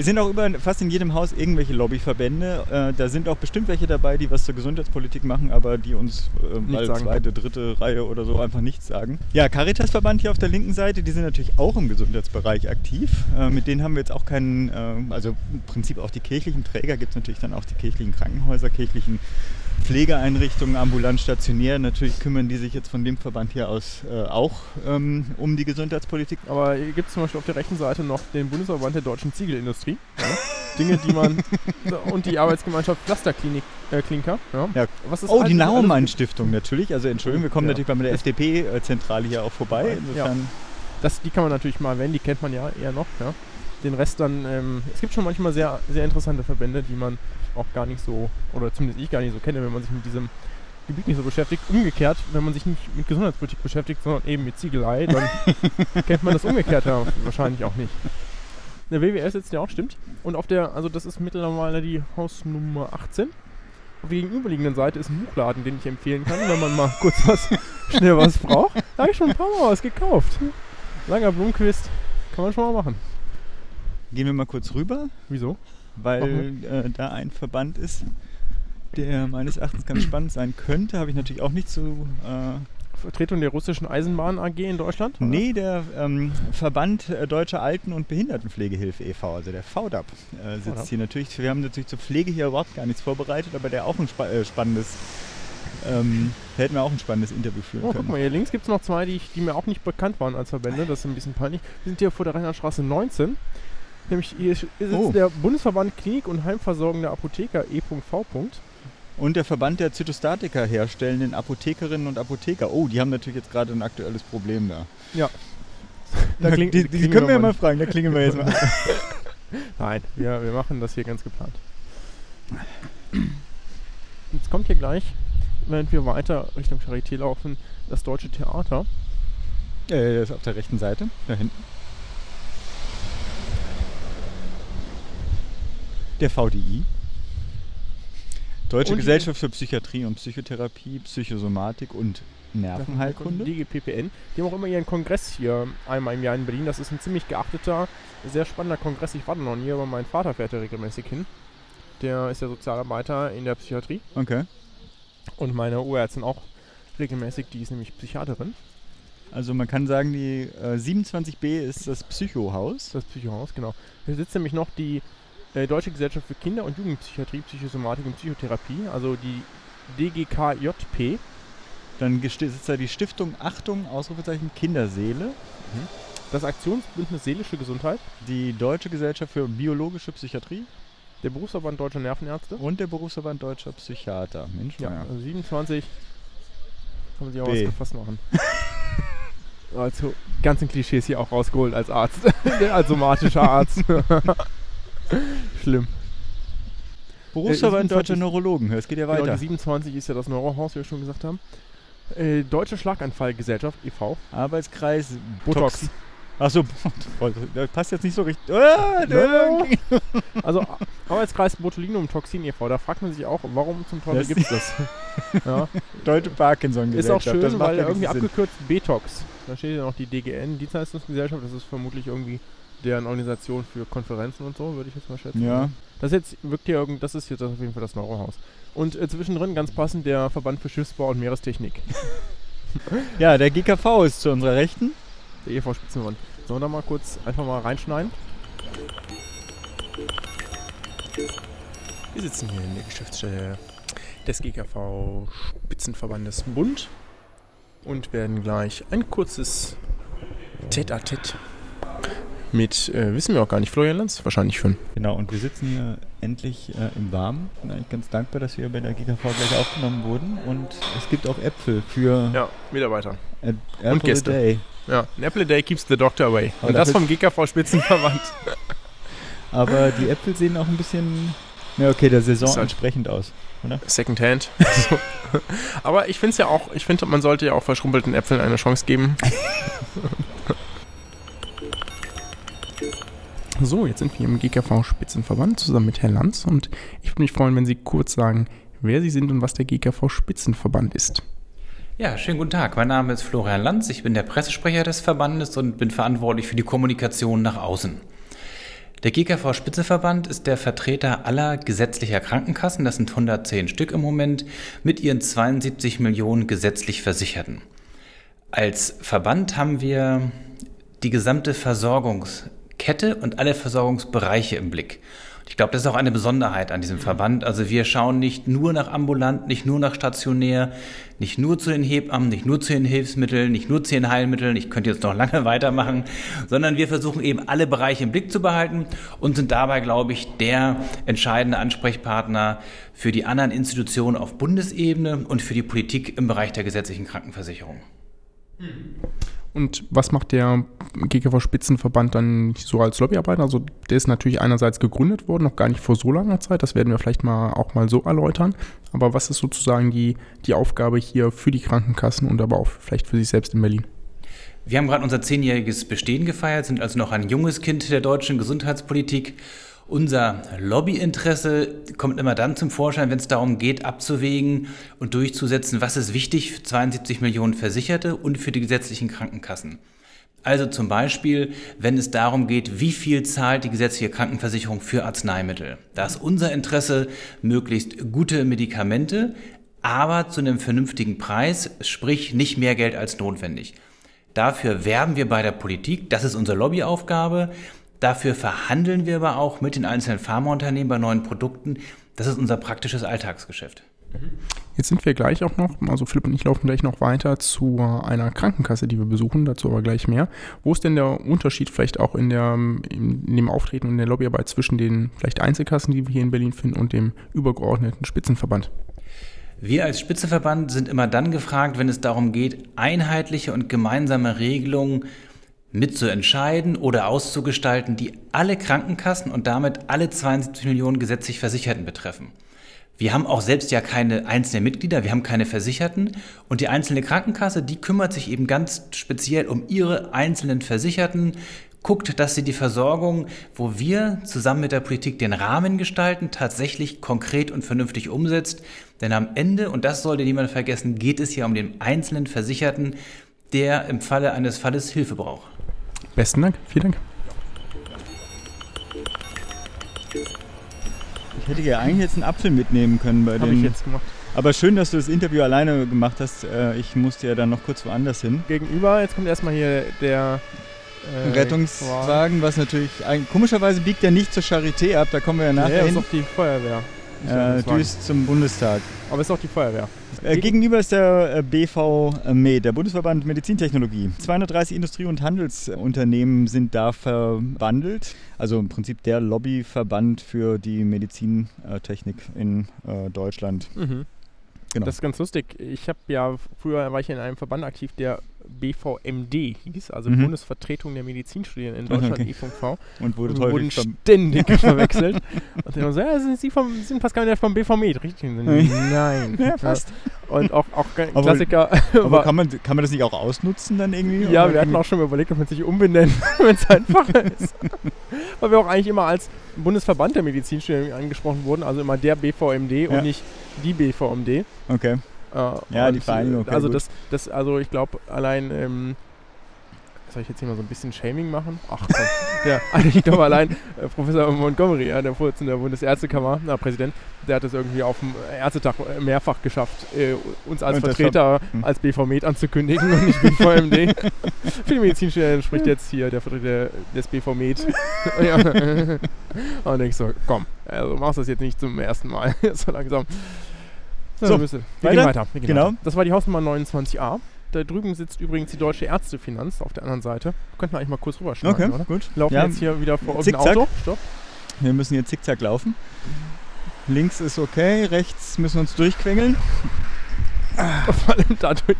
Es sind auch über, fast in jedem Haus irgendwelche Lobbyverbände. Äh, da sind auch bestimmt welche dabei, die was zur Gesundheitspolitik machen, aber die uns äh, mal sagen. zweite, dritte Reihe oder so einfach nichts sagen. Ja, Caritas-Verband hier auf der linken Seite, die sind natürlich auch im Gesundheitsbereich aktiv. Äh, mit denen haben wir jetzt auch keinen, äh, also im Prinzip auch die kirchlichen Träger, gibt es natürlich dann auch die kirchlichen Krankenhäuser, kirchlichen Pflegeeinrichtungen, ambulant, stationär. Natürlich kümmern die sich jetzt von dem Verband hier aus äh, auch ähm, um die Gesundheitspolitik. Aber hier gibt es zum Beispiel auf der rechten Seite noch den Bundesverband der deutschen Ziegelindustrie. Ja. Dinge, die man. und die Arbeitsgemeinschaft Pflasterklinik äh, Klinker. Ja. Ja. Was ist Oh, die Naumann-Stiftung natürlich. Also Entschuldigung, wir kommen natürlich bei der FDP-Zentrale hier auch vorbei. Insofern, Das, die kann man natürlich mal erwähnen, die kennt man ja eher noch. Ja. Den Rest dann, ähm, es gibt schon manchmal sehr, sehr interessante Verbände, die man auch gar nicht so, oder zumindest ich gar nicht so kenne, wenn man sich mit diesem Gebiet nicht so beschäftigt. Umgekehrt, wenn man sich nicht mit Gesundheitspolitik beschäftigt, sondern eben mit Ziegelei, dann kennt man das umgekehrt ja wahrscheinlich auch nicht. Der WWF sitzt ja auch, stimmt. Und auf der, also das ist mittlerweile die Hausnummer 18. Auf der gegenüberliegenden Seite ist ein Buchladen, den ich empfehlen kann, wenn man mal kurz was, schnell was braucht. Da habe ich schon ein paar Mal was gekauft. Langer Blumenquist, kann man schon mal machen. Gehen wir mal kurz rüber, Wieso? weil äh, da ein Verband ist, der meines Erachtens ganz spannend sein könnte. Habe ich natürlich auch nicht zu. Äh, Vertretung der russischen Eisenbahn AG in Deutschland? oder? nee, der ähm, Verband äh, Deutscher Alten- und Behindertenpflegehilfe e.V., also der VDAP, äh, sitzt VDAP. hier natürlich. Wir haben natürlich zur Pflege hier überhaupt gar nichts vorbereitet, aber der auch ein spa äh, spannendes. Ähm, da hätten wir auch ein spannendes Interview führen Oh, können. guck mal, hier links gibt es noch zwei, die, ich, die mir auch nicht bekannt waren als Verbände. Das ist ein bisschen peinlich. Wir sind hier vor der Rheinlandstraße 19. Nämlich hier sitzt Oh. der Bundesverband Klinik- und Heimversorgender Apotheker E.V. Und der Verband der Zytostatika herstellenden Apothekerinnen und Apotheker. Oh, die haben natürlich jetzt gerade ein aktuelles Problem da. Ja. Da kling, die, die klingen können wir ja mal fragen, da klingen wir jetzt mal. Nein, wir, wir machen das hier ganz geplant. Jetzt kommt hier gleich, während wir weiter Richtung Charité laufen, das Deutsche Theater. äh, das ist auf der rechten Seite, da hinten. Der VDI. Deutsche Und Gesellschaft für Psychiatrie und Psychotherapie, Psychosomatik und Nervenheilkunde. DGPPN. Die haben auch immer ihren Kongress hier einmal im Jahr in Berlin. Das ist ein ziemlich geachteter, sehr spannender Kongress. Ich war da noch nie, aber mein Vater fährt da regelmäßig hin. Der ist ja Sozialarbeiter in der Psychiatrie Okay. und meine Urärztin auch regelmäßig. Die ist nämlich Psychiaterin. Also man kann sagen, die äh, 27b ist das Psychohaus. Das Psychohaus, genau. Hier sitzt nämlich noch die äh, Deutsche Gesellschaft für Kinder- und Jugendpsychiatrie, Psychosomatik und Psychotherapie, also die DGKJP. Dann sitzt da die Stiftung Achtung, Ausrufezeichen Kinderseele. Das Aktionsbündnis Seelische Gesundheit, Die Deutsche Gesellschaft für biologische Psychiatrie der Berufsverband Deutscher Nervenärzte. und der Berufsverband Deutscher Psychiater. Mensch, Ja, naja. also 27 kann man sich auch B. was gefasst machen. also ganzen Klischees hier auch rausgeholt als Arzt. als somatischer Arzt. Schlimm. Berufsverband Äh, Deutscher 27 Neurologen. Es geht ja Genau, weiter. die 27 ist ja das Neurohaus, wie wir schon gesagt haben. Äh, Deutsche Schlaganfallgesellschaft e.V. Arbeitskreis Botox. Achso, das passt jetzt nicht so richtig. Ah, Also Arbeitskreis Botulinumtoxin e.V. Da fragt man sich auch, warum zum Teufel gibt es das? ja. Deutsche Ist Parkinson-Gesellschaft. auch schön, das weil ja irgendwie abgekürzt Betox. Da steht ja noch die DGN, Dienstleistungsgesellschaft. Das ist vermutlich irgendwie deren Organisation für Konferenzen und so, würde ich jetzt mal schätzen. Ja. Das jetzt wirkt hier irgend, das ist jetzt auf jeden Fall das Neurohaus. Und äh, zwischendrin ganz passend der Verband für Schiffsbau und Meerestechnik. Ja, der GKV ist zu unserer Rechten. Der EV Spitzenverband. Sollen wir da mal kurz einfach mal reinschneiden? Wir sitzen hier in der Geschäftsstelle des GKV Spitzenverbandes Bund und werden gleich ein kurzes Tête-à-Tête mit, äh, wissen wir auch gar nicht, Florian Lanz wahrscheinlich führen. Genau, und wir sitzen hier endlich äh, im Warmen. Bin eigentlich ganz dankbar, dass wir bei der GKV gleich aufgenommen wurden. Und es gibt auch Äpfel für Ja, Mitarbeiter. äh, Apple Und Gäste. a Day. Ja, an Apple a Day keeps the doctor away. Aber Und das vom GKV Spitzenverband. Aber die Äpfel sehen auch ein bisschen, ja okay, der Saison Ist halt- entsprechend aus. Secondhand. So. Aber ich finde es ja auch, ich finde, man sollte ja auch verschrumpelten Äpfeln eine Chance geben. so, jetzt sind wir im GKV Spitzenverband zusammen mit Herrn Lanz und ich würde mich freuen, wenn Sie kurz sagen, wer Sie sind und was der GKV Spitzenverband ist. Ja, schönen guten Tag. Mein Name ist Florian Lanz. Ich bin der Pressesprecher des Verbandes und bin verantwortlich für die Kommunikation nach außen. Der GKV Spitzenverband ist der Vertreter aller gesetzlicher Krankenkassen, das sind 110 Stück im Moment, mit ihren 72 Millionen gesetzlich Versicherten. Als Verband haben wir die gesamte Versorgungskette und alle Versorgungsbereiche im Blick. Ich glaube, das ist auch eine Besonderheit an diesem Verband. Also wir schauen nicht nur nach ambulant, nicht nur nach stationär, nicht nur zu den Hebammen, nicht nur zu den Hilfsmitteln, nicht nur zu den Heilmitteln. Ich könnte jetzt noch lange weitermachen, sondern wir versuchen eben alle Bereiche im Blick zu behalten und sind dabei, glaube ich, der entscheidende Ansprechpartner für die anderen Institutionen auf Bundesebene und für die Politik im Bereich der gesetzlichen Krankenversicherung. Und was macht der GKV Spitzenverband dann so als Lobbyarbeit? Also der ist natürlich einerseits gegründet worden, noch gar nicht vor so langer Zeit, das werden wir vielleicht mal auch mal so erläutern. Aber was ist sozusagen die, die Aufgabe hier für die Krankenkassen und aber auch vielleicht für sich selbst in Berlin? Wir haben gerade unser zehnjähriges Bestehen gefeiert, sind also noch ein junges Kind der deutschen Gesundheitspolitik. Unser Lobbyinteresse kommt immer dann zum Vorschein, wenn es darum geht, abzuwägen und durchzusetzen, was ist wichtig für 72 Millionen Versicherte und für die gesetzlichen Krankenkassen. Also zum Beispiel, wenn es darum geht, wie viel zahlt die gesetzliche Krankenversicherung für Arzneimittel. Da ist unser Interesse, möglichst gute Medikamente, aber zu einem vernünftigen Preis, sprich nicht mehr Geld als notwendig. Dafür werben wir bei der Politik, das ist unsere Lobbyaufgabe. Dafür verhandeln wir aber auch mit den einzelnen Pharmaunternehmen bei neuen Produkten. Das ist unser praktisches Alltagsgeschäft. Jetzt sind wir gleich auch noch, also Philipp und ich laufen gleich noch weiter zu einer Krankenkasse, die wir besuchen, dazu aber gleich mehr. Wo ist denn der Unterschied vielleicht auch in, der, in, in dem Auftreten und in der Lobbyarbeit zwischen den vielleicht Einzelkassen, die wir hier in Berlin finden, und dem übergeordneten Spitzenverband? Wir als Spitzenverband sind immer dann gefragt, wenn es darum geht, einheitliche und gemeinsame Regelungen mitzuentscheiden oder auszugestalten, die alle Krankenkassen und damit alle 72 Millionen gesetzlich Versicherten betreffen. Wir haben auch selbst ja keine einzelnen Mitglieder, wir haben keine Versicherten und die einzelne Krankenkasse, die kümmert sich eben ganz speziell um ihre einzelnen Versicherten, guckt, dass sie die Versorgung, wo wir zusammen mit der Politik den Rahmen gestalten, tatsächlich konkret und vernünftig umsetzt. Denn am Ende, und das sollte niemand vergessen, geht es hier um den einzelnen Versicherten, der im Falle eines Falles Hilfe braucht. Besten Dank, vielen Dank. Ich hätte ja eigentlich jetzt einen Apfel mitnehmen können bei Habe den. ich jetzt gemacht. Aber schön, dass du das Interview alleine gemacht hast. Äh, Ich musste ja dann noch kurz woanders hin. Gegenüber, jetzt kommt erstmal hier der äh, Rettungswagen, was natürlich. ein- Komischerweise biegt der nicht zur Charité ab, da kommen wir ja Nachher ja, hin. ist doch die Feuerwehr. ja Äh, Wagen. düst zum Bundestag. Aber es ist auch die Feuerwehr. Äh, gegenüber ist der äh, BV MED, der Bundesverband Medizintechnologie. 230 Industrie- und Handelsunternehmen sind da verbandelt. Also im Prinzip der Lobbyverband für die Medizintechnik in äh, Deutschland. Mhm. Genau. Das ist ganz lustig. Ich habe ja, früher war ich in einem Verband aktiv, der BVMD hieß, also Mhm. Bundesvertretung der Medizinstudien in Deutschland, Okay. EVV. und wurde Und wurden ständig verwechselt. Und dann so, ja, sind Sie vom, sind Pascal der vom BVMed, richtig? Nein. Ja, fast. Und auch, auch Aber- Klassiker. Aber war- kann man, kann man das nicht auch ausnutzen dann irgendwie? ja, wir hatten auch schon mal überlegt, ob man sich umbenennen, wenn es einfacher ist. Weil wir auch eigentlich immer als Bundesverband der Medizinstudien angesprochen wurden, also immer der BVMD Ja. und nicht die BVMD. Okay. Äh, Ja, die Vereinigung, okay, also gut. das, das, also ich glaube allein, ähm, soll ich jetzt hier mal so ein bisschen Shaming machen? Ach komm, der, also ich glaube allein äh, Professor Montgomery, ja, der Vorsitzende der Bundesärztekammer, na, Präsident, der hat es irgendwie auf dem Ärztetag mehrfach geschafft, äh, uns als Und Vertreter hm. als BVMed anzukündigen und nicht BVMD. Für die Medizinstudien spricht jetzt hier der Vertreter des BVMed. ja. Und ich so, komm, also machst das jetzt nicht zum ersten Mal, so langsam. So, So, wir, wir weiter? gehen weiter. Wir gehen Genau. weiter. Das war die Hausnummer 29a. Da drüben sitzt übrigens die Deutsche Ärztefinanz auf der anderen Seite. Könnten wir eigentlich mal kurz rüberschneiden, Okay, oder? gut. Laufen Ja, jetzt hier wieder vor irgendeinem. Auto. Stopp. Wir müssen hier zickzack laufen. Links ist okay, rechts müssen wir uns durchquengeln. Vor allem dadurch.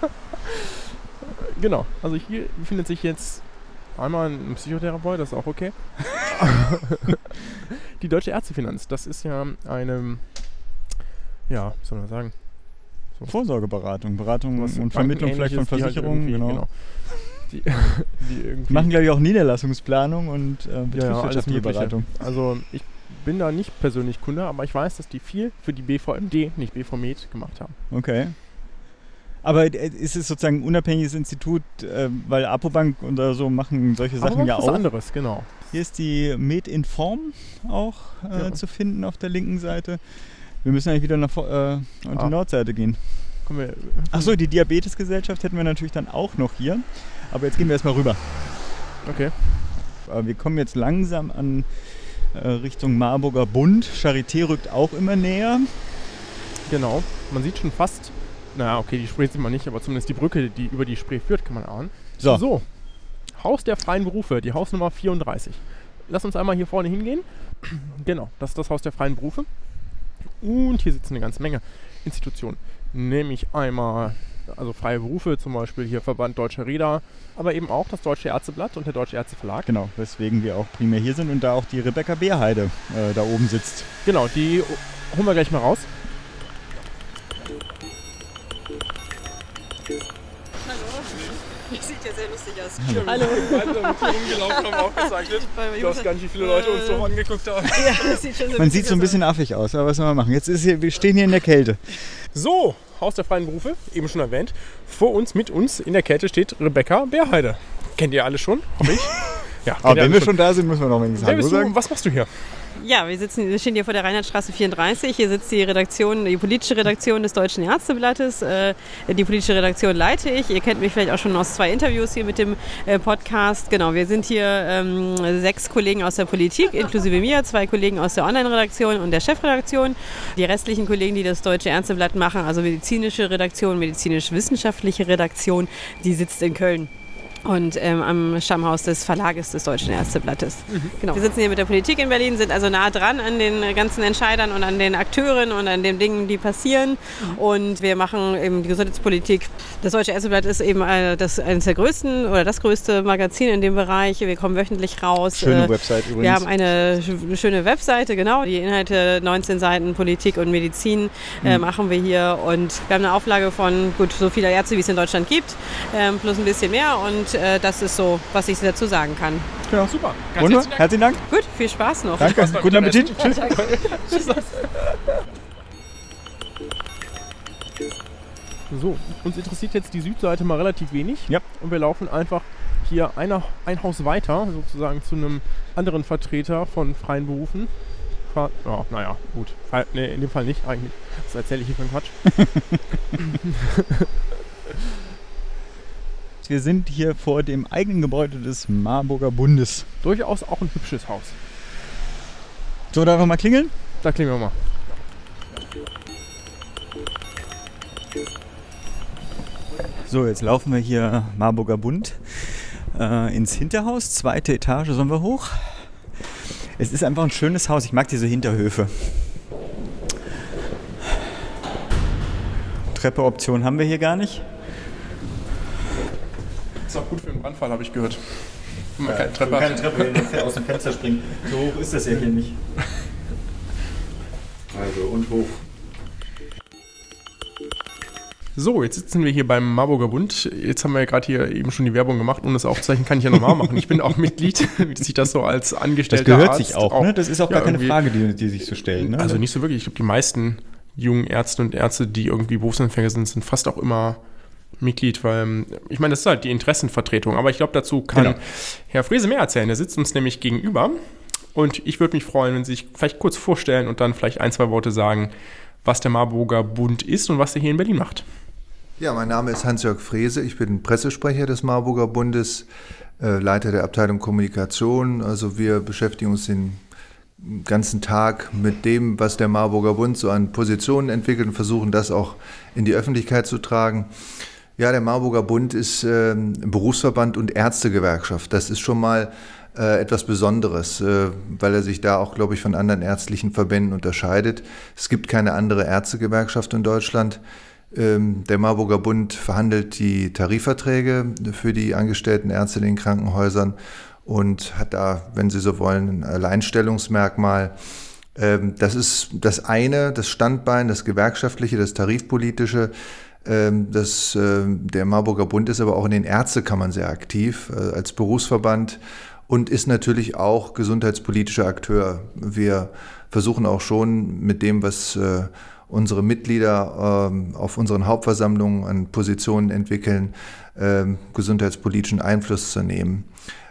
genau. Also hier befindet sich jetzt einmal ein Psychotherapeut, das ist auch okay. die Deutsche Ärztefinanz, das ist ja eine, ja, wie soll man sagen, Vorsorgeberatung, Beratung was und Vermittlung vielleicht von die halt Versicherungen. irgendwie- genau. Die, die irgendwie Machen, glaube ich, auch Niederlassungsplanung und äh, Ja, ja, betriebswirtschaftliche Mögliche. Beratung. Also ich bin da nicht persönlich Kunde, aber ich weiß, dass die viel für die BVMD, nicht BVMed, gemacht haben. Okay. Aber äh, ist es sozusagen ein unabhängiges Institut, äh, weil Apobank oder so machen solche Sachen ja was auch. anderes, genau. Hier ist die Medinform auch äh, Ja. zu finden auf der linken Seite. Wir müssen eigentlich wieder nach äh, an die Ah. Nordseite gehen. Achso, die Diabetesgesellschaft hätten wir natürlich dann auch noch hier. Aber jetzt gehen wir erstmal rüber. okay. Äh, Wir kommen jetzt langsam an äh, Richtung Marburger Bund. Charité rückt auch immer näher. Genau. Man sieht schon fast, naja, okay, die Spree sieht man nicht, aber zumindest die Brücke, die über die Spree führt, kann man ahnen. So, So, Haus der freien Berufe, die Hausnummer 34. Lass uns einmal hier vorne hingehen. Genau, das ist das Haus der freien Berufe. Und hier sitzen eine ganze Menge Institutionen. Nämlich einmal, also freie Berufe, zum Beispiel hier Verband Deutscher Räder, aber eben auch das Deutsche Ärzteblatt und der Deutsche Ärzteverlag. genau, weswegen wir auch primär hier sind und da auch die Rebecca Beerheide äh, da oben sitzt. Genau, die holen wir gleich mal raus. Sehr lustig aus. Hallo. rumgelaufen, haben aufgezeichnet. Du hast gar nicht, wie viele Leute uns so angeguckt haben. Ja, das sieht schon so Man sieht so ein bisschen affig aus, aber was soll man machen? Jetzt ist hier, wir stehen hier in der Kälte. So, Haus der freien Berufe, eben schon erwähnt. Vor uns, mit uns in der Kälte steht Rebecca Beerheide. Kennt ihr alle schon? Hoffe ich. Ja, Aber wenn wir schon da sind, müssen wir noch wenigstens Hallo du? sagen. Was machst du hier? Ja, wir, sitzen, wir stehen hier vor der Reinhardtstraße 34. Hier sitzt die Redaktion, die politische Redaktion des Deutschen Ärzteblattes. Äh, die politische Redaktion leite ich. Ihr kennt mich vielleicht auch schon aus zwei Interviews hier mit dem äh, Podcast. Genau, wir sind hier ähm, sechs Kollegen aus der Politik, inklusive mir, zwei Kollegen aus der Online-Redaktion und der Chefredaktion. Die restlichen Kollegen, die das Deutsche Ärzteblatt machen, also medizinische Redaktion, medizinisch-wissenschaftliche Redaktion, die sitzt in Köln. Und ähm, am Stammhaus des Verlages des Deutschen Ärzteblattes. Genau. Wir sitzen hier mit der Politik in Berlin, sind also nah dran an den ganzen Entscheidern und an den Akteuren und an den Dingen, die passieren. Und wir machen eben die Gesundheitspolitik. Das Deutsche Ärzteblatt ist eben äh, das, eines der größten oder das größte Magazin in dem Bereich. Wir kommen wöchentlich raus. Schöne Äh, Website übrigens. wir haben eine sch- schöne Webseite, genau. Die Inhalte 19 Seiten Politik und Medizin äh, machen wir hier. Und wir haben eine Auflage von gut so viele Ärzte, wie es in Deutschland gibt, ähm, plus ein bisschen mehr. Und äh, das ist so, was ich dazu sagen kann. ja. Super. Ganz Wunderbar. herzlichen Dank. Herzlichen Dank. Gut, viel Spaß noch. Danke. Guten Appetit. Tschüss. So, uns interessiert jetzt die Südseite mal relativ wenig. Ja. Und wir laufen einfach hier eine, ein Haus weiter, sozusagen zu einem anderen Vertreter von freien Berufen. Ja, naja, gut. Nee, in dem Fall nicht, eigentlich. Das erzähle ich hier für einen Quatsch. Wir sind hier vor dem eigenen Gebäude des Marburger Bundes. Durchaus auch ein hübsches Haus. So, darf wir mal klingeln? Da klingen wir mal. So, jetzt laufen wir hier Marburger Bund äh, ins Hinterhaus. Zweite Etage sollen wir hoch. Es ist einfach ein schönes Haus. Ich mag diese Hinterhöfe. Treppeoption haben wir hier gar nicht. Ist auch gut für den Brandfall, habe ich gehört. Wenn man keine Wenn Treppe keine. Treppe aus dem Fenster springen. So hoch ist das ja hier nicht. Also und hoch. So, jetzt sitzen wir hier beim Marburger Bund. Jetzt haben wir ja gerade hier eben schon die Werbung gemacht. Ohne das Aufzeichnen kann ich ja nochmal machen. Ich bin auch Mitglied, wie sich das so als Das Angestellter gehört Arzt sich auch, ne? Das ist auch ja, gar keine Frage, die, die sich so stellt. Ne? Also nicht so wirklich. Ich glaube, die meisten jungen Ärzte und Ärzte, die irgendwie Berufsanfänger sind, sind fast auch immer Mitglied, weil ähm, ich meine, das ist halt die Interessenvertretung. Aber ich glaube, dazu kann Genau. Herr Frese mehr erzählen. Der sitzt uns nämlich gegenüber. Und ich würde mich freuen, wenn Sie sich vielleicht kurz vorstellen und dann vielleicht ein, zwei Worte sagen, was der Marburger Bund ist und was er hier in Berlin macht. Ja, mein Name ist Hans-Jörg Frese. Ich bin Pressesprecher des Marburger Bundes, äh, Leiter der Abteilung Kommunikation. Also wir beschäftigen uns den ganzen Tag mit dem, was der Marburger Bund so an Positionen entwickelt und versuchen das auch in die Öffentlichkeit zu tragen. Ja, der Marburger Bund ist ähm, Berufsverband und Ärztegewerkschaft. Das ist schon mal äh, etwas Besonderes, äh, weil er sich da auch, glaube ich, von anderen ärztlichen Verbänden unterscheidet. Es gibt keine andere Ärztegewerkschaft in Deutschland. Ähm, Der Marburger Bund verhandelt die Tarifverträge für die angestellten Ärzte in den Krankenhäusern und hat da, wenn Sie so wollen, ein Alleinstellungsmerkmal. Ähm, Das ist das eine, das Standbein, das gewerkschaftliche, das tarifpolitische. Ähm, Das, ähm, der Marburger Bund ist aber auch in den Ärztekammern sehr aktiv äh, als Berufsverband und ist natürlich auch gesundheitspolitischer Akteur. Wir versuchen auch schon mit dem, was äh, unsere Mitglieder ähm, auf unseren Hauptversammlungen an Positionen entwickeln, gesundheitspolitischen Einfluss zu nehmen.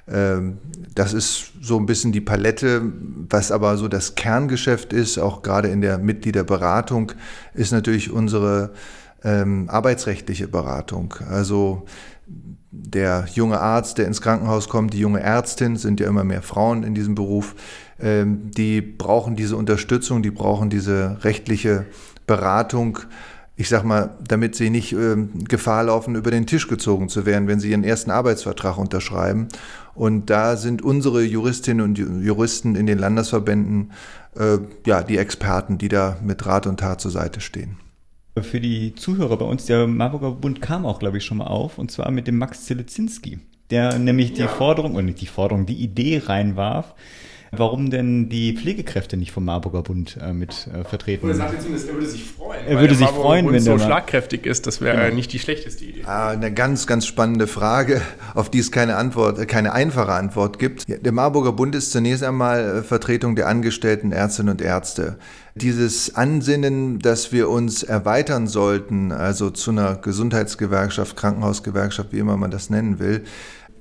Das ist so ein bisschen die Palette, was aber so das Kerngeschäft ist, auch gerade in der Mitgliederberatung, ist natürlich unsere ähm, arbeitsrechtliche Beratung. Also der junge Arzt, der ins Krankenhaus kommt, die junge Ärztin, sind ja immer mehr Frauen in diesem Beruf, ähm, die brauchen diese Unterstützung, die brauchen diese rechtliche Beratung, ich sag mal, damit sie nicht ähm, Gefahr laufen, über den Tisch gezogen zu werden, wenn sie ihren ersten Arbeitsvertrag unterschreiben. Und da sind unsere Juristinnen und Ju- Juristen in den Landesverbänden äh, ja die Experten, die da mit Rat und Tat zur Seite stehen. Für die Zuhörer bei uns, der Marburger Bund kam auch, glaube ich, schon mal auf, und zwar mit dem Max Zelezinski, der nämlich die Forderung, oder nicht die Forderung, die Idee reinwarf, warum denn die Pflegekräfte nicht vom Marburger Bund äh, mit äh, vertreten Oder sagt jetzt zumindest, er würde sich freuen. Er würde sich Marburger freuen, Bund wenn so der mal- schlagkräftig ist. Das wäre Genau. nicht die schlechteste Idee. Ah, Eine ganz, ganz spannende Frage, auf die es keine Antwort, keine einfache Antwort gibt. Der Marburger Bund ist zunächst einmal äh, Vertretung der angestellten Ärztinnen und Ärzte. Dieses Ansinnen, dass wir uns erweitern sollten, also zu einer Gesundheitsgewerkschaft, Krankenhausgewerkschaft, wie immer man das nennen will,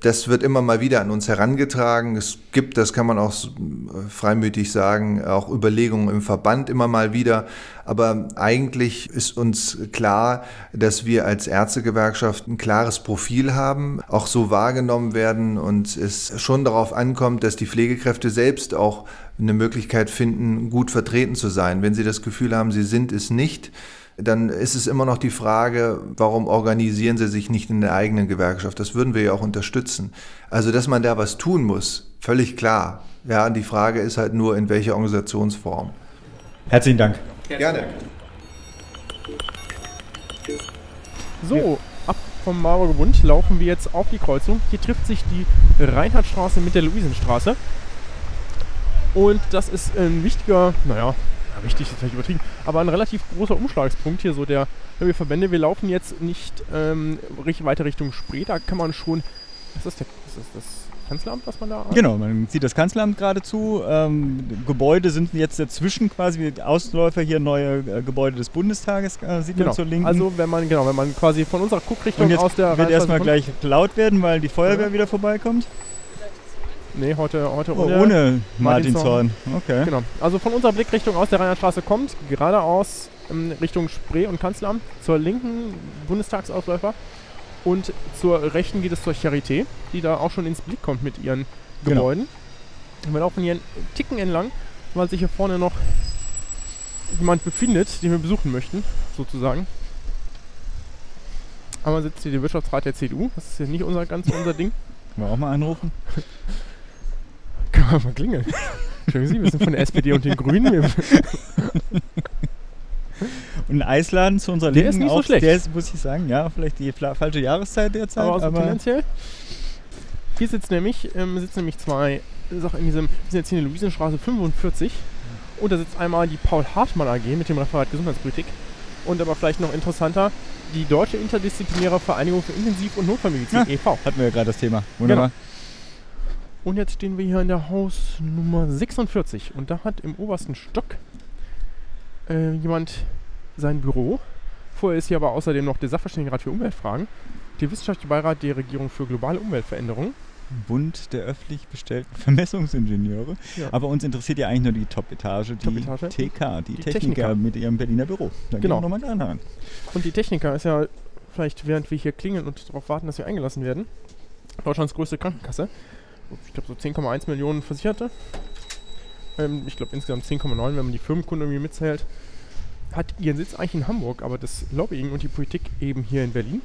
das wird immer mal wieder an uns herangetragen. Es gibt, das kann man auch äh, freimütig sagen, auch Überlegungen im Verband immer mal wieder. Aber eigentlich ist uns klar, dass wir als Ärztegewerkschaft ein klares Profil haben, auch so wahrgenommen werden und es schon darauf ankommt, dass die Pflegekräfte selbst auch eine Möglichkeit finden, gut vertreten zu sein. Wenn sie das Gefühl haben, sie sind es nicht, dann ist es immer noch die Frage, warum organisieren sie sich nicht in der eigenen Gewerkschaft? Das würden wir ja auch unterstützen. Also, dass man da was tun muss, völlig klar. Ja, die Frage ist halt nur, in welcher Organisationsform. Herzlichen Dank. Gerne. So, ab vom Marburger Bund laufen wir jetzt auf die Kreuzung. Hier trifft sich die Reinhardtstraße mit der Luisenstraße. Und das ist ein wichtiger, naja, ja, wichtig ist vielleicht übertrieben, aber ein relativ großer Umschlagspunkt hier so der der Verbände. Wir laufen jetzt nicht ähm, weiter Richtung Spree, da kann man schon. Was ist, der, ist das das Kanzleramt, was man da hat? Genau, man sieht das Kanzleramt geradezu. Ähm, Gebäude sind jetzt dazwischen quasi, Ausläufer hier neue äh, Gebäude des Bundestages, äh, sieht Genau. man zur Linken. Also wenn man genau, wenn man quasi von unserer Guckrichtung und jetzt aus der wird erstmal gleich laut werden, weil die Feuerwehr Ja. wieder vorbeikommt. Nee, heute heute Oh, ohne, ohne Martin Zorn. Okay. Genau. Also von unserer Blickrichtung aus der Rheinlandstraße kommt, geradeaus ähm, Richtung Spree und Kanzleramt, zur linken Bundestagsausläufer und zur rechten geht es zur Charité, die da auch schon ins Blick kommt mit ihren Genau. Gebäuden. Wir laufen hier einen Ticken entlang, weil sich hier vorne noch jemand befindet, den wir besuchen möchten, sozusagen. Einmal sitzt hier der Wirtschaftsrat der CDU. Das ist ja nicht unser ganz unser Ding. Können wir auch mal anrufen? Können wir mal klingeln. Entschuldigen Sie, wir sind von der SPD und den Grünen. Und ein Eisladen zu unserer Der Linken ist nicht so auch, schlecht. Der ist, muss ich sagen, ja, vielleicht die falsche Jahreszeit derzeit. aber, Aber, also tendenziell. Hier sitzen nämlich, ähm, sitzen nämlich zwei Sachen in diesem, wir sind jetzt hier in der Luisenstraße 45 und da sitzt einmal die Paul Hartmann AG mit dem Referat Gesundheitspolitik und aber vielleicht noch interessanter, die Deutsche Interdisziplinäre Vereinigung für Intensiv- und Notfallmedizin, Ja. e.V. hatten wir ja gerade das Thema. Wunderbar. Und jetzt stehen wir hier in der Hausnummer 46 und da hat im obersten Stock äh, jemand sein Büro. Vorher ist hier aber außerdem noch der Sachverständigenrat für Umweltfragen, der Wissenschaftliche Beirat der Regierung für globale Umweltveränderungen. Bund der öffentlich bestellten Vermessungsingenieure. Ja. Aber uns interessiert ja eigentlich nur die Top-Etage, die Top-Etage? TK, die, Die Techniker, Techniker. mit ihrem Berliner Büro. Da Genau. gehen wir nochmal dran. Und die Techniker ist ja vielleicht, während wir hier klingeln und darauf warten, dass wir eingelassen werden, Deutschlands größte Krankenkasse. Ich glaube so 10,1 Millionen Versicherte. Ähm, ich glaube insgesamt 10,9, wenn man die Firmenkunden irgendwie mitzählt. Hat ihren Sitz eigentlich in Hamburg, aber das Lobbying und die Politik eben hier in Berlin.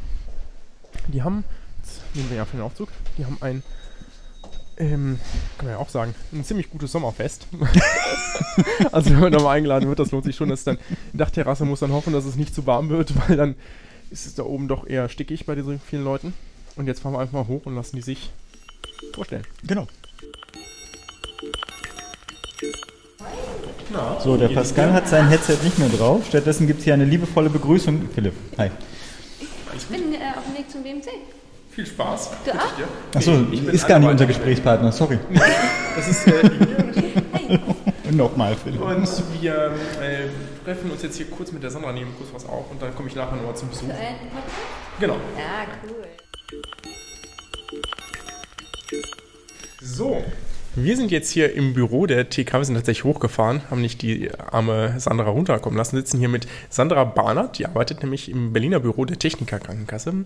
Die haben, jetzt nehmen wir ja für den Aufzug, die haben ein, ähm, kann man ja auch sagen, ein ziemlich gutes Sommerfest. also wenn man da mal eingeladen wird, das lohnt sich schon. Das ist dann, Dachterrasse muss dann hoffen, dass es nicht zu warm wird, weil dann ist es da oben doch eher stickig bei so vielen Leuten. Und jetzt fahren wir einfach mal hoch und lassen die sich vorstellen. Genau. So, der Pascal hat sein Headset nicht mehr drauf. Stattdessen gibt es hier eine liebevolle Begrüßung. Philipp, hi. Ich bin äh, auf dem Weg zum BMC. Viel Spaß. Du auch? Achso, ist gar nicht unser Gesprächspartner, sorry. Das ist äh, Und nochmal, Philipp. Und wir äh, treffen uns jetzt hier kurz mit der Sandra, nehmen kurz was auf und dann komme ich nachher nochmal zum Besuch. Für einen Podcast? Genau. Ja, cool. So. Wir sind jetzt hier im Büro der TK, wir sind tatsächlich hochgefahren, haben nicht die arme Sandra runterkommen lassen, sitzen hier mit Sandra Barnert, die arbeitet nämlich im Berliner Büro der Techniker Krankenkasse.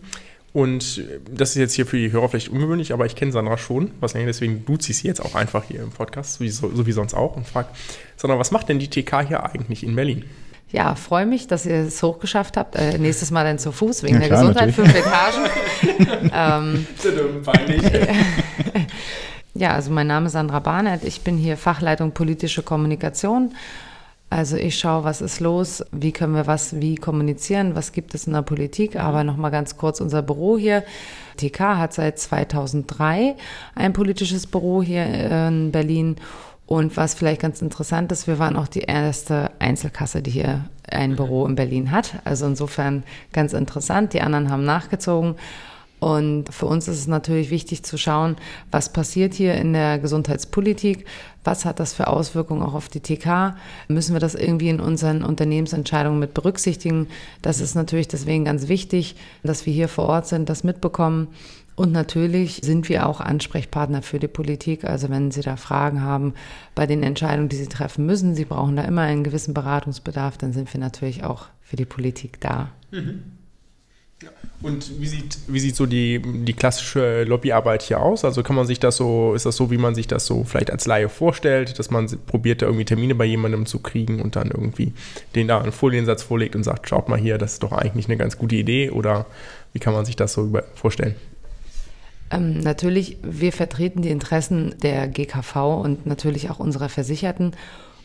Und das ist jetzt hier für die Hörer vielleicht ungewöhnlich, aber ich kenne Sandra schon, was deswegen duze ich sie jetzt auch einfach hier im Podcast, so wie, so, so wie sonst auch, und frage, Sandra, was macht denn die TK hier eigentlich in Berlin? Ja, freue mich, dass ihr es hochgeschafft habt. Äh, nächstes Mal dann zu Fuß wegen Ja, der klar, Gesundheit, natürlich. fünf Etagen. ähm, Peinlich. ja, also mein Name ist Sandra Barnett. Ich bin hier Fachleitung politische Kommunikation. Also ich schaue, was ist los, wie können wir was wie kommunizieren, was gibt es in der Politik. Aber nochmal ganz kurz unser Büro hier. TK hat seit 2003 ein politisches Büro hier in Berlin. Und was vielleicht ganz interessant ist, wir waren auch die erste Einzelkasse, die hier ein Büro in Berlin hat. Also insofern ganz interessant. Die anderen haben nachgezogen. Und für uns ist es natürlich wichtig zu schauen, was passiert hier in der Gesundheitspolitik, was hat das für Auswirkungen auch auf die TK, müssen wir das irgendwie in unseren Unternehmensentscheidungen mit berücksichtigen. Das ist natürlich deswegen ganz wichtig, dass wir hier vor Ort sind, das mitbekommen. Und natürlich sind wir auch Ansprechpartner für die Politik. Also wenn Sie da Fragen haben bei den Entscheidungen, die Sie treffen müssen, Sie brauchen da immer einen gewissen Beratungsbedarf, dann sind wir natürlich auch für die Politik da. Und wie sieht, wie sieht so die, die klassische Lobbyarbeit hier aus? Also kann man sich das so, ist das so, wie man sich das so vielleicht als Laie vorstellt, dass man probiert, da irgendwie Termine bei jemandem zu kriegen und dann irgendwie den da einen Foliensatz vorlegt und sagt, schaut mal hier, das ist doch eigentlich eine ganz gute Idee oder wie kann man sich das so vorstellen? Ähm, natürlich, wir vertreten die Interessen der GKV und natürlich auch unserer Versicherten.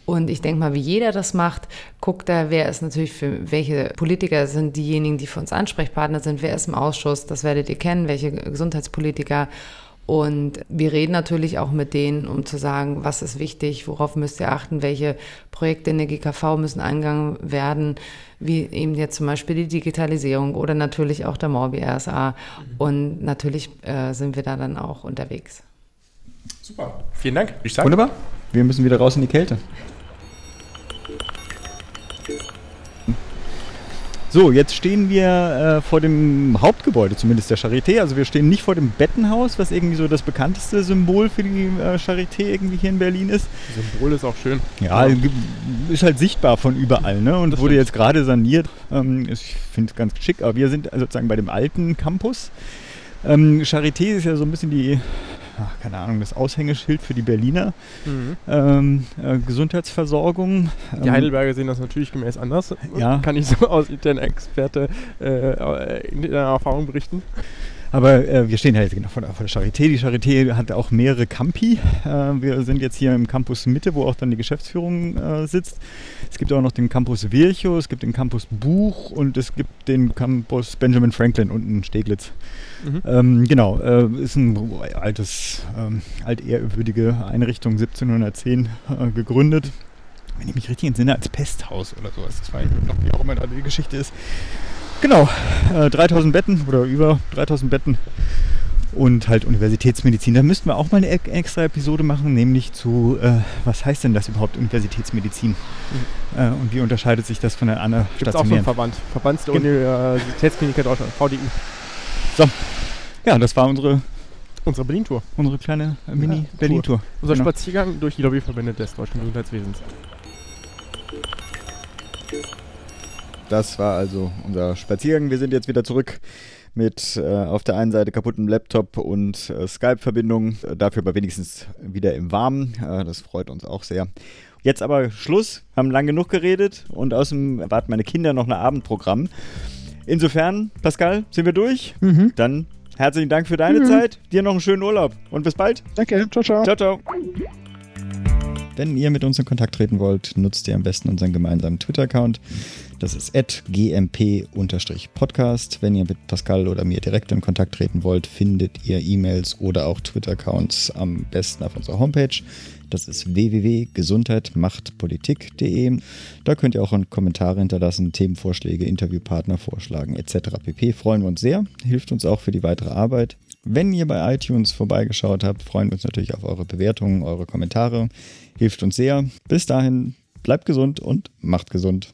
Und ich denke mal, wie jeder das macht, guckt da, wer ist natürlich für welche Politiker sind diejenigen, die für uns Ansprechpartner sind, wer ist im Ausschuss, das werdet ihr kennen, welche Gesundheitspolitiker. Und wir reden natürlich auch mit denen, um zu sagen, was ist wichtig, worauf müsst ihr achten, welche Projekte in der GKV müssen angegangen werden, wie eben jetzt zum Beispiel die Digitalisierung oder natürlich auch der Morbi RSA. Und natürlich äh, sind wir da dann auch unterwegs. Super, vielen Dank. Ich sag, Wunderbar. Wir müssen wieder raus in die Kälte. So, jetzt stehen wir äh, vor dem Hauptgebäude, zumindest der Charité. Also wir stehen nicht vor dem Bettenhaus, was irgendwie so das bekannteste Symbol für die äh, Charité irgendwie hier in Berlin ist. Symbol ist auch schön. Ja, ist halt sichtbar von überall, ne? Und wurde jetzt gerade saniert. Ähm, ich finde es ganz schick, aber wir sind sozusagen bei dem alten Campus. Ähm, Charité ist ja so ein bisschen die ach, keine Ahnung, das Aushängeschild für die Berliner Mhm. ähm, äh, Gesundheitsversorgung. Die Ähm, Heidelberger sehen das natürlich gemäß anders. Ja. Kann ich so aus interner Experte äh, in der Erfahrung berichten. Aber äh, wir stehen ja jetzt genau vor der, vor der Charité. Die Charité hat auch mehrere Campi. Äh, wir sind jetzt hier im Campus Mitte, wo auch dann die Geschäftsführung äh, sitzt. Es gibt auch noch den Campus Virchow, es gibt den Campus Buch und es gibt den Campus Benjamin Franklin unten in Steglitz. Mhm. Ähm, genau, äh, ist ein altes, ähm, altehrwürdige Einrichtung, 1710 äh, gegründet. Wenn ich mich richtig entsinne, als Pesthaus oder sowas. Das war noch, wie auch immer da die Geschichte ist. Genau, äh, 3000 Betten oder über 3000 Betten und halt Universitätsmedizin. Da müssten wir auch mal eine e- extra Episode machen, nämlich zu, äh, was heißt denn das überhaupt, Universitätsmedizin? Äh, und wie unterscheidet sich das von der anderen Gibt es auch so einen stationären? Verband. Verband der Universitätskliniker Deutschland, VDI. So, ja, das war unsere, Unsere Berlin-Tour. unsere kleine äh, Ja, Mini-Berlin-Tour. Unser Genau. Spaziergang durch die Lobbyverbände des deutschen Gesundheitswesens. Das war also unser Spaziergang. Wir sind jetzt wieder zurück mit äh, auf der einen Seite kaputten Laptop und äh, Skype-Verbindung. Äh, dafür aber wenigstens wieder im Warmen. Äh, das freut uns auch sehr. Jetzt aber Schluss. Haben lang genug geredet und außerdem erwarten meine Kinder noch ein Abendprogramm. Insofern, Pascal, sind wir durch? Mhm. Dann herzlichen Dank für deine Mhm. Zeit. Dir noch einen schönen Urlaub und bis bald. Danke, ciao, ciao. Ciao, ciao. Wenn ihr mit uns in Kontakt treten wollt, nutzt ihr am besten unseren gemeinsamen Twitter-Account. Das ist gmp-podcast. Wenn ihr mit Pascal oder mir direkt in Kontakt treten wollt, findet ihr E-Mails oder auch Twitter-Accounts am besten auf unserer Homepage. Das ist www.gesundheitmachtpolitik.de. Da könnt ihr auch Kommentare hinterlassen, Themenvorschläge, Interviewpartner vorschlagen etc. pp. Freuen wir uns sehr. Hilft uns auch für die weitere Arbeit. Wenn ihr bei iTunes vorbeigeschaut habt, freuen wir uns natürlich auf eure Bewertungen, eure Kommentare. Hilft uns sehr. Bis dahin, bleibt gesund und macht gesund.